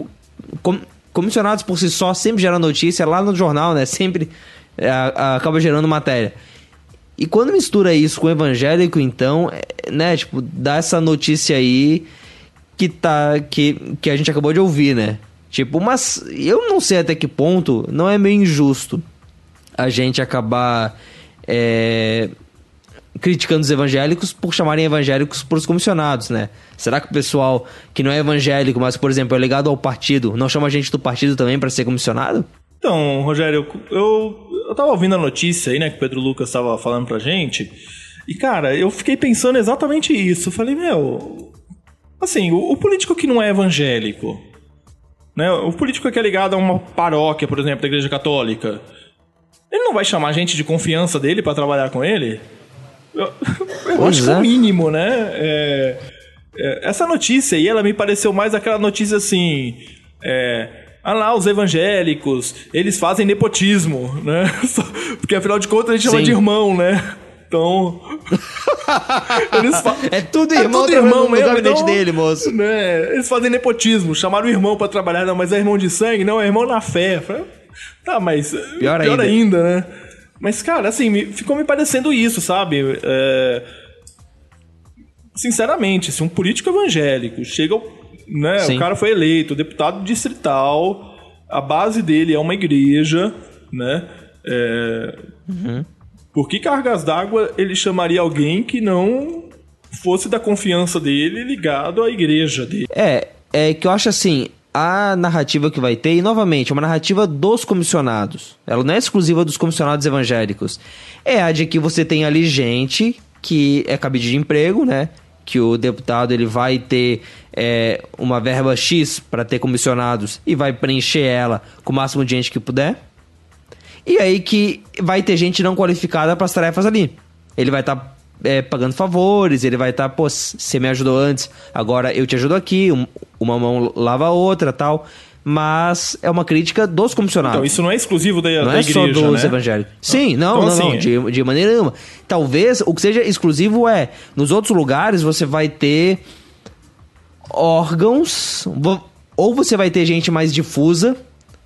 com, comissionados por si só sempre geram notícia lá no jornal, né? Sempre é, acaba gerando matéria. E quando mistura isso com evangélico, então, é, né, tipo, dá essa notícia aí que tá que, que a gente acabou de ouvir, né? Tipo, mas eu não sei até que ponto não é meio injusto a gente acabar é, criticando os evangélicos por chamarem evangélicos por os comissionados, né? Será que o pessoal que não é evangélico, mas, por exemplo, é ligado ao partido, não chama a gente do partido também para ser comissionado? Então, Rogério, eu, eu tava ouvindo a notícia aí, né, que o Pedro Lucas tava falando pra gente. E, cara, eu fiquei pensando exatamente isso. Eu falei, meu, Assim, o, o político que não é evangélico, né? O político que é ligado a uma paróquia, por exemplo, da Igreja Católica, ele não vai chamar gente de confiança dele para trabalhar com ele? Eu, [LAUGHS] eu acho que é é. o mínimo, né? É, é, essa notícia aí, ela me pareceu mais aquela notícia assim. É, ah lá, os evangélicos, eles fazem nepotismo, [LAUGHS] né? Porque afinal de contas a gente chama Sim. de irmão, né? Então. [LAUGHS] É tudo É irmão, tudo trabalhando irmão mesmo, gabinete então- dele, moço. né? Eles fazem nepotismo, chamaram o irmão pra trabalhar, não, mas é irmão de sangue? Não, é irmão na fé. Eu falei, [LAUGHS] Tá, mas. Pior ainda. né? Mas, cara, assim, ficou me parecendo isso, sabe? É, Sinceramente, se um político evangélico chega. ao- Né, Sim. o cara foi eleito, deputado distrital, a base dele é uma igreja, né? É, Por que cargas d'água ele chamaria alguém que não fosse da confiança dele ligado à igreja dele? É, é que eu acho assim, a narrativa que vai ter, e novamente, é uma narrativa dos comissionados. Ela não é exclusiva dos comissionados evangélicos. É a de que você tem ali gente que é cabide de emprego, né? Que o deputado ele vai ter é, uma verba X para ter comissionados e vai preencher ela com o máximo de gente que puder. E aí que vai ter gente não qualificada para as tarefas ali. Ele vai estar pagando favores, ele vai estar, pô, você me ajudou antes, agora eu te ajudo aqui, um- uma mão lava a outra tal. Mas é uma crítica dos comissionados. Então, isso não é exclusivo da, Não da é só igreja, dos né? evangélicos. Sim, não, Então, não, assim, não, de, de maneira nenhuma. Talvez o que seja exclusivo é, nos outros lugares você vai ter órgãos, ou você vai ter gente mais difusa,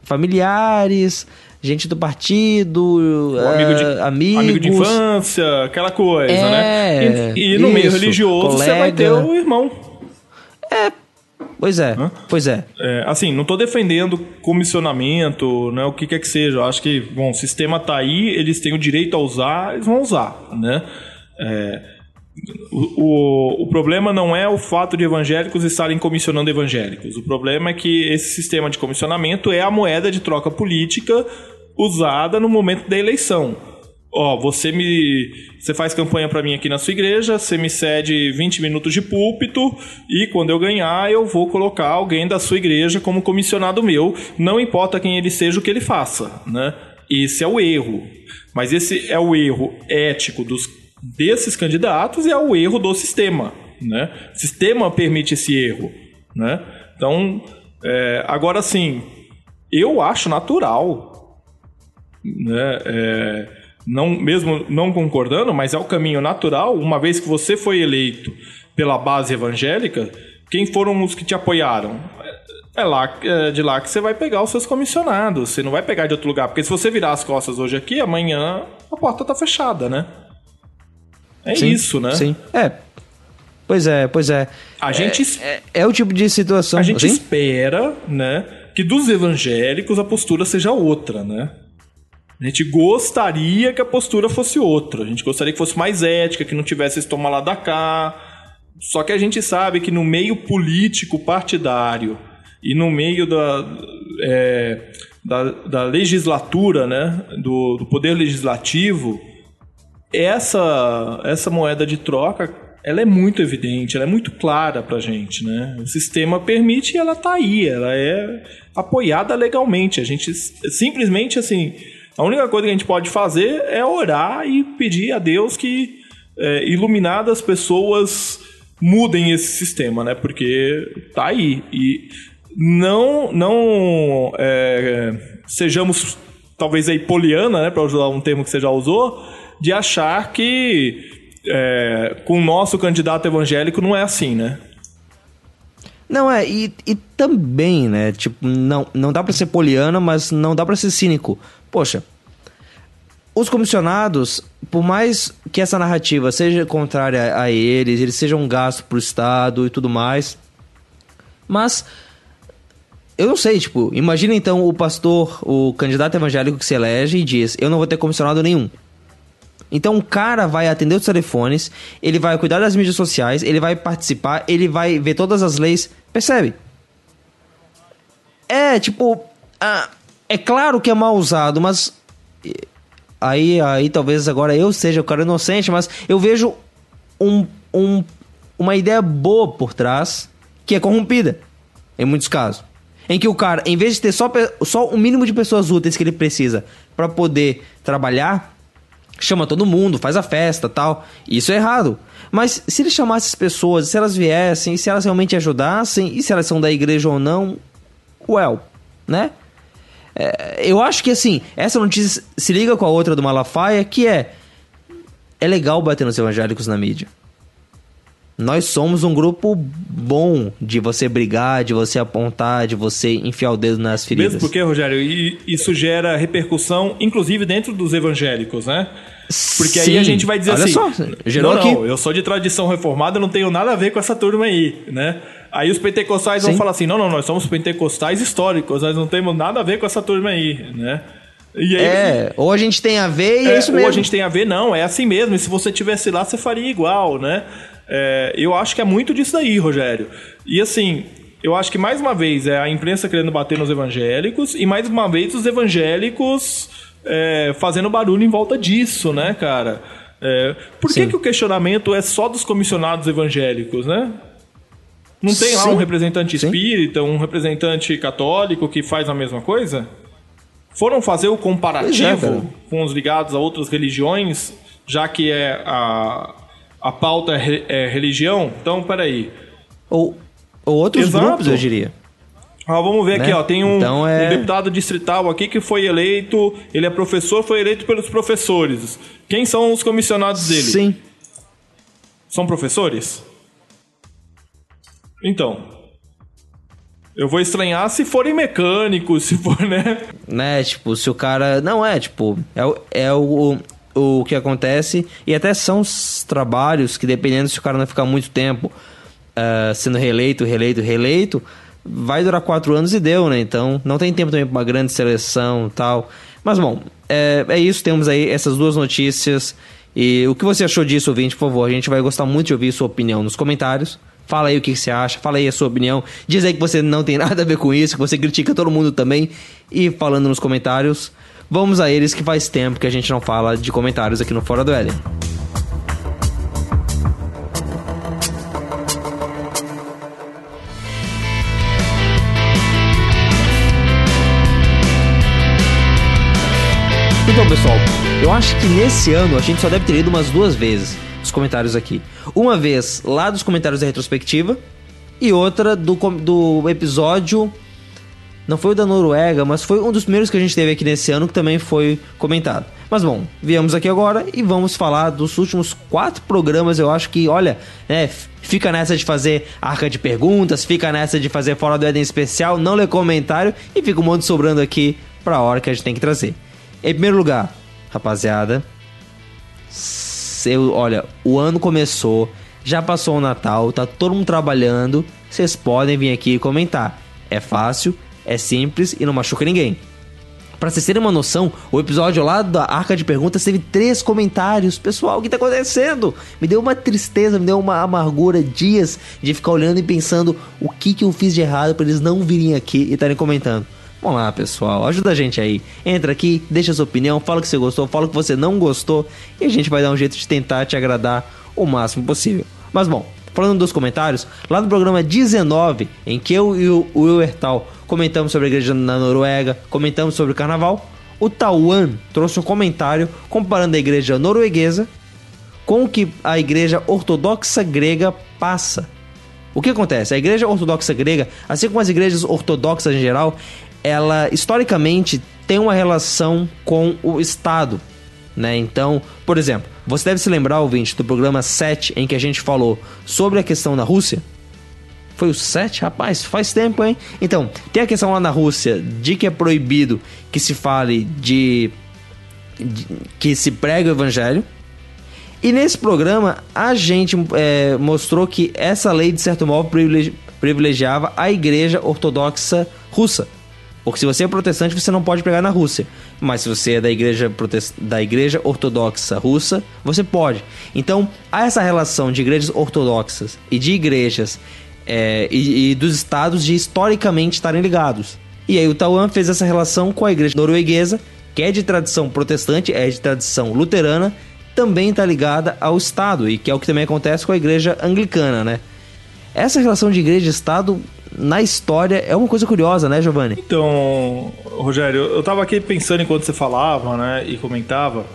familiares, gente do partido, O amigo, de, eh, amigos. amigo de infância, aquela coisa, É, né? E, e no meio isso, religioso você vai ter colega. o irmão. Pois é, pois é. É, assim, não tô defendendo comissionamento, né, o que quer que seja. Eu acho que, bom, o sistema tá aí, eles têm o direito a usar, eles vão usar, né? É, o, o, o problema não é o fato de evangélicos estarem comissionando evangélicos. O problema é que esse sistema de comissionamento é a moeda de troca política usada no momento da eleição. Ó, você me. Você faz campanha pra mim aqui na sua igreja, você me cede 20 minutos de púlpito e quando eu ganhar, eu vou colocar alguém da sua igreja como comissionado meu, não importa quem ele seja o que ele faça, né? Esse é o erro. Mas esse é o erro ético dos desses candidatos é o erro do sistema, né? O sistema permite esse erro, né? Então, é, agora sim, eu acho natural né? É, não, mesmo não concordando, mas é o caminho natural, uma vez que você foi eleito pela base evangélica, quem foram os que te apoiaram? É lá, é de lá que você vai pegar os seus comissionados. Você não vai pegar de outro lugar. Porque se você virar as costas hoje aqui, amanhã a porta tá fechada, né? É Sim, isso, né? Sim. É. Pois é, pois é. A gente É, é o tipo de situação. A gente assim? espera, né, que dos evangélicos a postura seja outra, né? A gente gostaria que a postura fosse outra. A gente gostaria que fosse mais ética, que não tivesse esse tomar lá da cá. Só que a gente sabe que no meio político partidário e no meio da, é, da, da legislatura, né, do, do poder legislativo, essa, essa moeda de troca ela é muito evidente, ela é muito clara pra gente, né? O sistema permite e ela tá aí, ela é apoiada legalmente. A gente simplesmente assim, a única coisa que a gente pode fazer é orar e pedir a Deus que é, iluminadas pessoas mudem esse sistema, né? Porque tá aí e não não é, sejamos talvez aí poliana, né, para usar um termo que você já usou, de achar que é, com o nosso candidato evangélico não é assim, né? Não, é, e, e também, né? Tipo, não, não dá pra ser poliana, mas não dá pra ser cínico. Poxa, os comissionados, por mais que essa narrativa seja contrária a eles, eles sejam um gasto pro Estado e tudo mais, mas eu não sei, tipo, imagina então o pastor, o candidato evangélico que se elege e diz: Eu não vou ter comissionado nenhum. Então o cara vai atender os telefones, ele vai cuidar das mídias sociais, ele vai participar, ele vai ver todas as leis. Percebe? É, tipo. ah, é claro que é mal usado, mas. Aí, aí talvez agora eu seja o cara inocente, mas eu vejo um, um, uma ideia boa por trás que é corrompida, em muitos casos. Em que o cara, em vez de ter só, só o mínimo de pessoas úteis que ele precisa para poder trabalhar, chama todo mundo, faz a festa tal. Isso é errado. Mas se ele chamasse as pessoas, se elas viessem, se elas realmente ajudassem, e se elas são da igreja ou não, well, né? É, eu acho que assim, essa notícia se liga com a outra do Malafaia, que é é legal bater nos evangélicos na mídia. Nós somos um grupo bom de você brigar, de você apontar, de você enfiar o dedo nas feridas. Mesmo porque, Rogério, isso gera repercussão, inclusive dentro dos evangélicos, né? Porque aí Sim. a gente vai dizer Olha assim: só, gerou não, não, eu sou de tradição reformada, não tenho nada a ver com essa turma aí, né? Aí os pentecostais vão Sim. falar assim: não, não, nós somos pentecostais históricos, nós não temos nada a ver com essa turma aí, né? Aí, É, ou a gente tem a ver e é, é, isso ou mesmo. a gente tem a ver, não, é assim mesmo. E se você tivesse lá, você faria igual, né? É, eu acho que é muito disso daí, Rogério. E assim, eu acho que mais uma vez é a imprensa querendo bater nos evangélicos e mais uma vez os evangélicos é, fazendo barulho em volta disso, né, cara? É, por que, Sim. que o questionamento é só dos comissionados evangélicos, né? Não tem lá Sim. um representante Sim. espírita, um representante católico que faz a mesma coisa? Foram fazer o é, comparativo cara. com os ligados a outras religiões, já que é a, a pauta é, re- religião? Então, peraí. Ou, ou outros Exato. grupos, eu diria. Ah, vamos ver Né? aqui, ó. Tem um, Então é- um deputado distrital aqui que foi eleito, ele é professor, foi eleito pelos professores. Quem são os comissionados dele? Sim. São professores? Então. Eu vou estranhar se forem mecânicos, [LAUGHS] se for, né? Né, tipo, se o cara. Não é, tipo, é, é o, o que acontece. E até são os trabalhos que, dependendo se o cara não ficar muito tempo ah, sendo reeleito, reeleito, reeleito, vai durar quatro anos e deu, né? Então não tem tempo também pra uma grande seleção tal. Mas bom, é, é isso. Temos aí essas duas notícias. E o que você achou disso, ouvinte, por favor? A gente vai gostar muito de ouvir sua opinião nos comentários. Fala aí o que que você acha, fala aí a sua opinião. Diz aí que você não tem [LAUGHS] nada a ver com isso, que você critica todo mundo também. E falando nos comentários, vamos a eles que faz tempo que a gente não fala de comentários aqui no Fora do Éden. Então, pessoal, eu acho que nesse ano a gente só deve ter lido umas duas vezes os comentários aqui. Uma vez lá dos comentários da retrospectiva e outra do, do episódio. Não foi o da Noruega, mas foi um dos primeiros que a gente teve aqui nesse ano que também foi comentado. Mas bom, viemos aqui agora e vamos falar dos últimos quatro programas. Eu acho que, olha, né, fica nessa de fazer arca de perguntas, fica nessa de fazer fora do Éden especial, não ler comentário e fica um monte sobrando aqui pra hora que a gente tem que trazer. Em primeiro lugar, rapaziada, eu, olha, o ano começou, já passou o Natal, tá todo mundo trabalhando. Vocês podem vir aqui comentar. É fácil, é simples e não machuca ninguém. Pra vocês terem uma noção, o episódio lá da Arca de Perguntas teve três comentários. Pessoal, o que tá acontecendo? Me deu uma tristeza, me deu uma amargura dias de ficar olhando e pensando o que, que eu fiz de errado pra eles não virem aqui e estarem comentando. Vamos lá, pessoal, ajuda a gente aí. Entra aqui, deixa sua opinião, fala que você gostou, fala que você não gostou e a gente vai dar um jeito de tentar te agradar o máximo possível. Mas bom, falando dos comentários, lá no programa 19, em que eu e o Will Hertal comentamos sobre a igreja na Noruega, comentamos sobre o carnaval, o Tauan trouxe um comentário comparando a igreja norueguesa com o que a igreja ortodoxa grega passa. O que acontece? A igreja ortodoxa grega, assim como as igrejas ortodoxas em geral, ela historicamente tem uma relação com o Estado. Né? Então, por exemplo, você deve se lembrar, ouvinte, do programa 7 em que a gente falou sobre a questão da Rússia. Foi o 7? Rapaz, faz tempo, hein? Então, tem a questão lá na Rússia de que é proibido que se fale de. de- que se prega o evangelho. E nesse programa, a gente é, mostrou que essa lei, de certo modo, privilegi- privilegiava a igreja ortodoxa russa. Porque se você é protestante, você não pode pregar na Rússia. Mas se você é da igreja, da igreja ortodoxa russa, você pode. Então, há essa relação de igrejas ortodoxas e de igrejas é, e, e dos estados de historicamente estarem ligados. E aí o Tauan fez essa relação com a igreja norueguesa, que é de tradição protestante, é de tradição luterana, também está ligada ao Estado, e que é o que também acontece com a igreja anglicana, né? Essa relação de igreja e Estado na história é uma coisa curiosa, né, Giovanni? Então, Rogério, eu tava aqui pensando enquanto você falava, né, e comentava.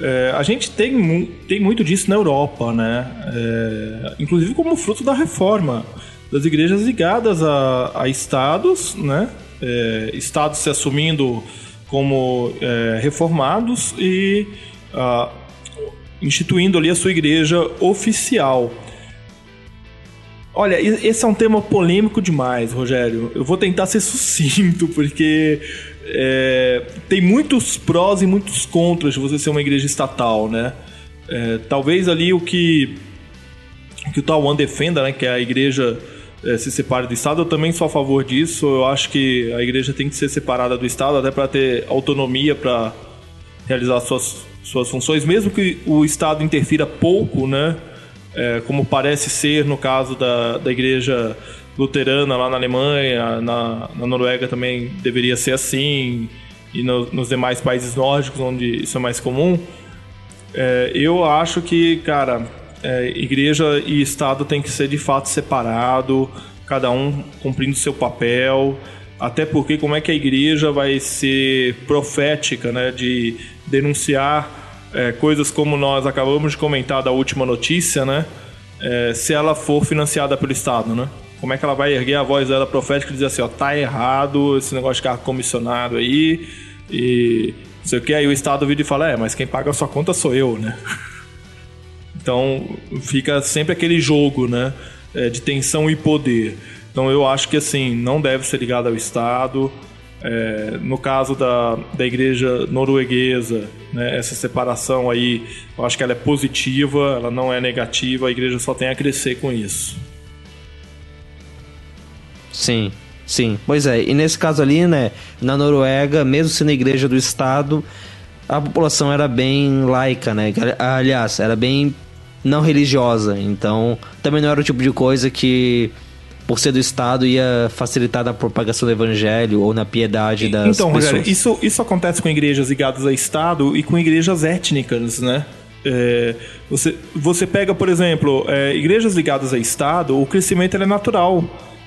É, a gente tem, tem muito disso na Europa, né? É, inclusive como fruto da reforma das igrejas ligadas a, a estados, né? É, estados se assumindo como é, reformados e ah, instituindo ali a sua igreja oficial. Olha, esse é um tema polêmico demais, Rogério. Eu vou tentar ser sucinto, [LAUGHS] porque é, tem muitos prós e muitos contras de você ser uma igreja estatal, né? É, talvez ali o que, que o Taiwan defenda, né, que a igreja é, se separe do Estado, eu também sou a favor disso. Eu acho que a igreja tem que ser separada do Estado, até para ter autonomia para realizar suas, suas funções, mesmo que o Estado interfira pouco, né? É, como parece ser no caso da, da igreja luterana lá na Alemanha, na, na Noruega também deveria ser assim, e no- nos demais países nórdicos, onde isso é mais comum. É, eu acho que, cara, é, igreja e Estado tem que ser de fato separado, cada um cumprindo seu papel. Até porque como é que a igreja vai ser profética, né, de denunciar é, coisas como nós acabamos de comentar da última notícia, né, é, se ela for financiada pelo Estado, né? Como é que ela vai erguer a voz dela profética e dizer assim, ó, tá errado esse negócio de carro comissionado aí e não sei o que, aí o Estado vira e fala, é, mas quem paga a sua conta sou eu, né? [LAUGHS] Então fica sempre aquele jogo, né? é, de tensão e poder. Então eu acho que assim, não deve ser ligado ao Estado. É, no caso da, da igreja norueguesa, né, essa separação aí, eu acho que ela é positiva, ela não é negativa, a igreja só tem a crescer com isso. Sim, sim. Pois é, e nesse caso ali, né, na Noruega, mesmo sendo a igreja do Estado, a população era bem laica, né? Aliás, era bem não religiosa. Então, também não era o tipo de coisa que, por ser do Estado, ia facilitar na propagação do evangelho ou na piedade das então, pessoas. Rogério, isso, isso acontece com igrejas ligadas a Estado e com igrejas étnicas, né? É, você, você pega, por exemplo, é, igrejas ligadas a Estado, o crescimento é natural.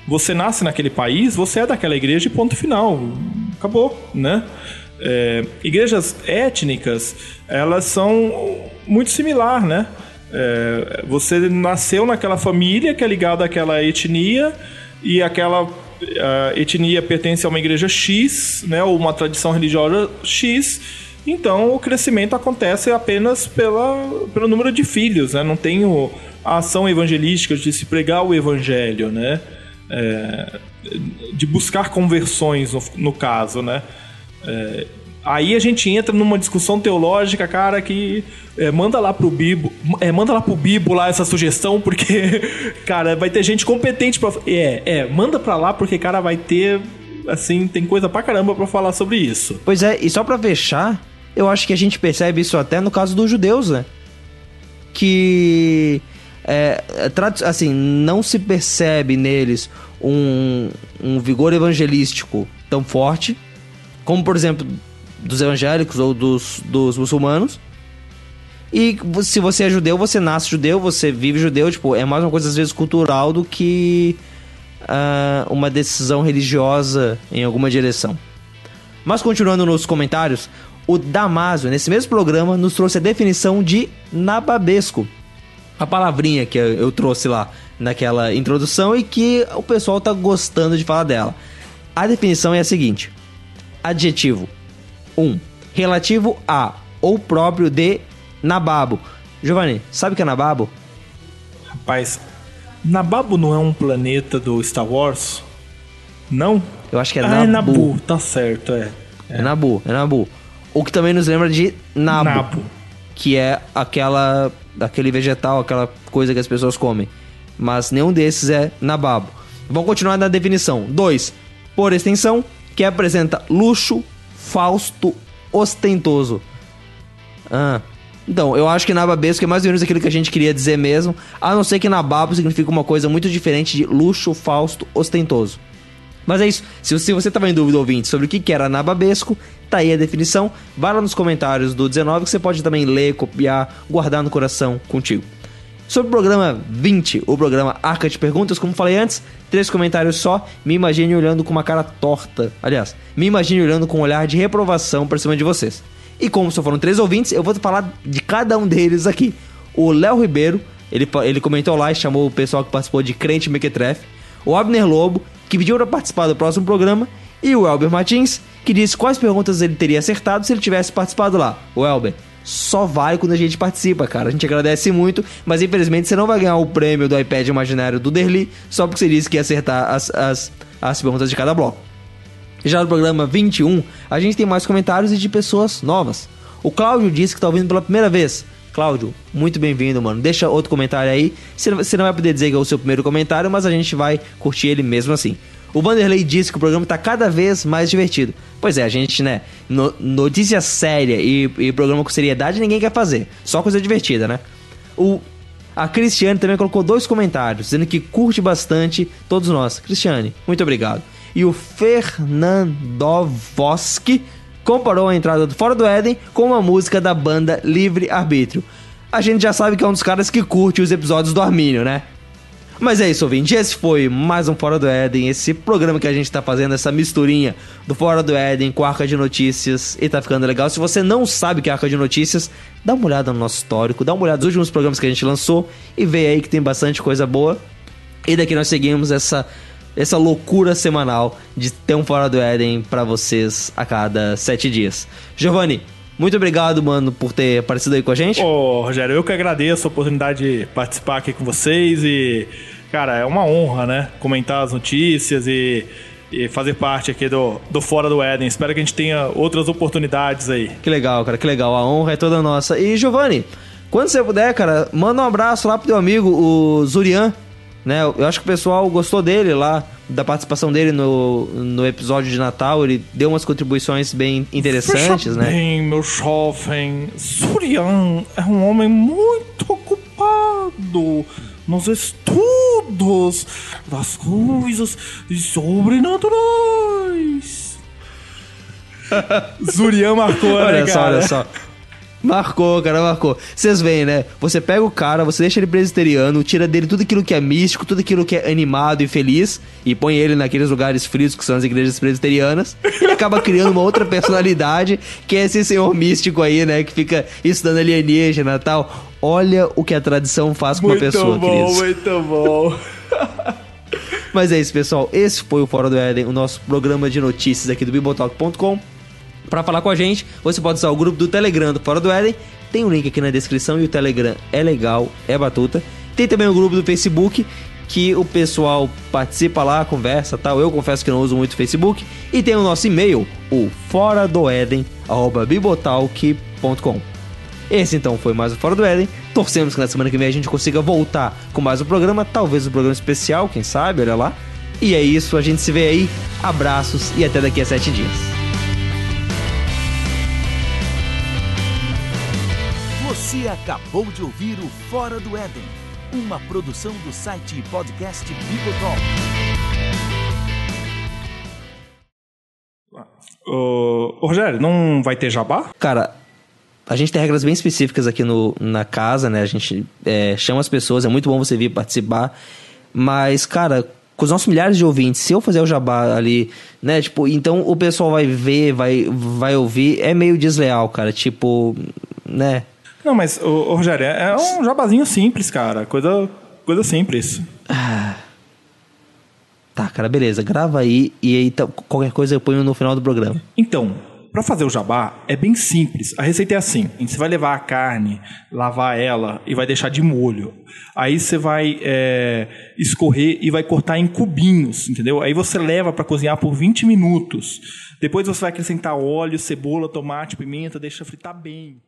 Você nasce naquele país, você é daquela igreja e ponto final. Acabou, né? É, igrejas étnicas, elas são muito similar, né? É, você nasceu naquela família que é ligada àquela etnia e aquela a etnia pertence a uma igreja X, né, ou uma tradição religiosa X, então o crescimento acontece apenas pela, pelo número de filhos, né? não tem o- a ação evangelística de se pregar o evangelho, né? É, de buscar conversões no, no caso, né? É, aí a gente entra numa discussão teológica, cara, que é, manda lá pro Bibo, é, manda lá pro Bibo lá essa sugestão, porque, [LAUGHS] cara, vai ter gente competente pra. É, é, manda pra lá, porque, cara, vai ter. Assim, tem coisa pra caramba pra falar sobre isso. Pois é, e só pra fechar, eu acho que a gente percebe isso até no caso dos judeus, né? Que. É, é, assim, não se percebe neles um, um vigor evangelístico tão forte, como por exemplo dos evangélicos ou dos, dos muçulmanos. E se você é judeu, você nasce judeu, você vive judeu, tipo, é mais uma coisa às vezes cultural do que ah, uma decisão religiosa em alguma direção. Mas continuando nos comentários, o Damásio, nesse mesmo programa, nos trouxe a definição de nababesco. A palavrinha que eu trouxe lá naquela introdução e que o pessoal tá gostando de falar dela. A definição é a seguinte: adjetivo 1. Um, relativo a ou próprio de nababo. Giovanni, sabe o que é nababo? Rapaz, Nababo não é um planeta do Star Wars? Não? Eu acho que é ah, é Nabu. Nabu, tá certo, é. É Nabu, é Nabu. O que também nos lembra de nabo, Nabo. que é aquela aquele vegetal, aquela coisa que as pessoas comem. Mas nenhum desses é nababo. Vamos continuar na definição. 2. Por extensão, que apresenta luxo, fausto, ostentoso. Ah. Então, eu acho que nababesco é mais ou menos aquilo que a gente queria dizer mesmo, a não ser que nababo significa uma coisa muito diferente de luxo, fausto, ostentoso. Mas é isso. Se, se você estava em dúvida, ouvinte, sobre o que, era nababesco, tá aí a definição. Vai lá nos comentários do 19 que você pode também ler, copiar, guardar no coração contigo. Sobre o programa 20, o programa Arca de Perguntas, como falei antes, três comentários só. Me imagine olhando com uma cara torta. Aliás, me imagine olhando com um olhar de reprovação pra cima de vocês. E como só foram três ouvintes, eu vou falar de cada um deles aqui. O Léo Ribeiro, ele, ele comentou lá e chamou o pessoal que participou de Crente Mequetrefe. O Abner Lobo, que pediu para participar do próximo programa. E o Elber Martins, que disse quais perguntas ele teria acertado se ele tivesse participado lá. O Elber, só vai quando a gente participa, cara. A gente agradece muito, mas infelizmente você não vai ganhar o prêmio do iPad imaginário do Derli só porque você disse que ia acertar as, as, as perguntas de cada bloco. Já no programa 21, a gente tem mais comentários e de pessoas novas. O Cláudio disse que tá ouvindo pela primeira vez. Cláudio, muito bem-vindo, mano. Deixa outro comentário aí. Você não vai poder dizer que é o seu primeiro comentário, mas a gente vai curtir ele mesmo assim. O Vanderlei disse que o programa tá cada vez mais divertido. Pois é, a gente, né? No, notícia séria e, e programa com seriedade ninguém quer fazer. Só coisa divertida, né? O, a Cristiane também colocou dois comentários, dizendo que curte bastante todos nós. Cristiane, muito obrigado. E o Fernandovoski comparou a entrada do Fora do Éden com uma música da banda Livre Arbítrio. A gente já sabe que é um dos caras que curte os episódios do Armínio, né? Mas é isso, ouvinte. Esse foi mais um Fora do Éden. Esse programa que a gente tá fazendo, essa misturinha do Fora do Éden com a Arca de Notícias. E tá ficando legal. Se você não sabe que é Arca de Notícias, dá uma olhada no nosso histórico, dá uma olhada nos últimos programas que a gente lançou e vê aí que tem bastante coisa boa. E daqui nós seguimos essa, essa loucura semanal de ter um Fora do Éden para vocês a cada sete dias. Giovanni, muito obrigado, mano, por ter aparecido aí com a gente. Ô, Rogério, eu que agradeço a oportunidade de participar aqui com vocês e, cara, é uma honra, né? Comentar as notícias e, e fazer parte aqui do, do Fora do Éden. Espero que a gente tenha outras oportunidades aí. Que legal, cara, que legal. A honra é toda nossa. E, Giovanni, quando você puder, cara, manda um abraço lá pro teu amigo, o Zurian. Né? Eu acho que o pessoal gostou dele lá, da participação dele no, no episódio de Natal. Ele deu umas contribuições bem interessantes, Veja né? bem, meu jovem, Surian é um homem muito ocupado nos estudos das coisas sobrenaturais. [LAUGHS] Zurian marcou, Olha né, só, cara? olha só. Marcou, cara, marcou. Vocês veem, né? Você pega o cara, você deixa ele presbiteriano, tira dele tudo aquilo que é místico, tudo aquilo que é animado e feliz, e põe ele naqueles lugares frios que são as igrejas presbiterianas. Ele acaba criando uma outra personalidade, que é esse senhor místico aí, né? Que fica estudando alienígena e tal. Olha o que a tradição faz com uma Muito pessoa, bom, queridos. muito bom. [LAUGHS] Mas é isso, pessoal. Esse foi o Fora do Éden, o nosso programa de notícias aqui do Bibotalk.com. Pra falar com a gente, você pode usar o grupo do Telegram do Fora do Éden. Tem um link aqui na descrição e o Telegram é legal, é batuta. Tem também o grupo do Facebook, que o pessoal participa lá, conversa tal. Eu confesso que não uso muito o Facebook. E tem o nosso e-mail, o fora do Éden, bibotalk.com. Esse então foi mais o Fora do Éden. Torcemos que na semana que vem a gente consiga voltar com mais um programa, talvez um programa especial, quem sabe, olha lá. E é isso, a gente se vê aí. Abraços e até daqui a sete dias. Você acabou de ouvir o Fora do Éden, uma produção do site e podcast Bibotalk. Ô, ô, Rogério, não vai ter jabá? Cara, a gente tem regras bem específicas aqui no, na casa, né? A gente é, chama as pessoas, é muito bom você vir participar. Mas, cara, com os nossos milhares de ouvintes, se eu fazer o jabá ali, né? Tipo, então o pessoal vai ver, vai, vai ouvir, é meio desleal, cara. Tipo, né? Não, mas, ô, ô, Rogério, é é um jabazinho simples, cara. Coisa, coisa simples. Tá, cara, beleza. Grava aí e aí tá- qualquer coisa eu ponho no final do programa. Então, para fazer o jabá é bem simples. A receita é assim: você vai levar a carne, lavar ela e vai deixar de molho. Aí você vai é, escorrer e vai cortar em cubinhos, entendeu? Aí você leva para cozinhar por 20 minutos. Depois você vai acrescentar óleo, cebola, tomate, pimenta, deixa fritar bem.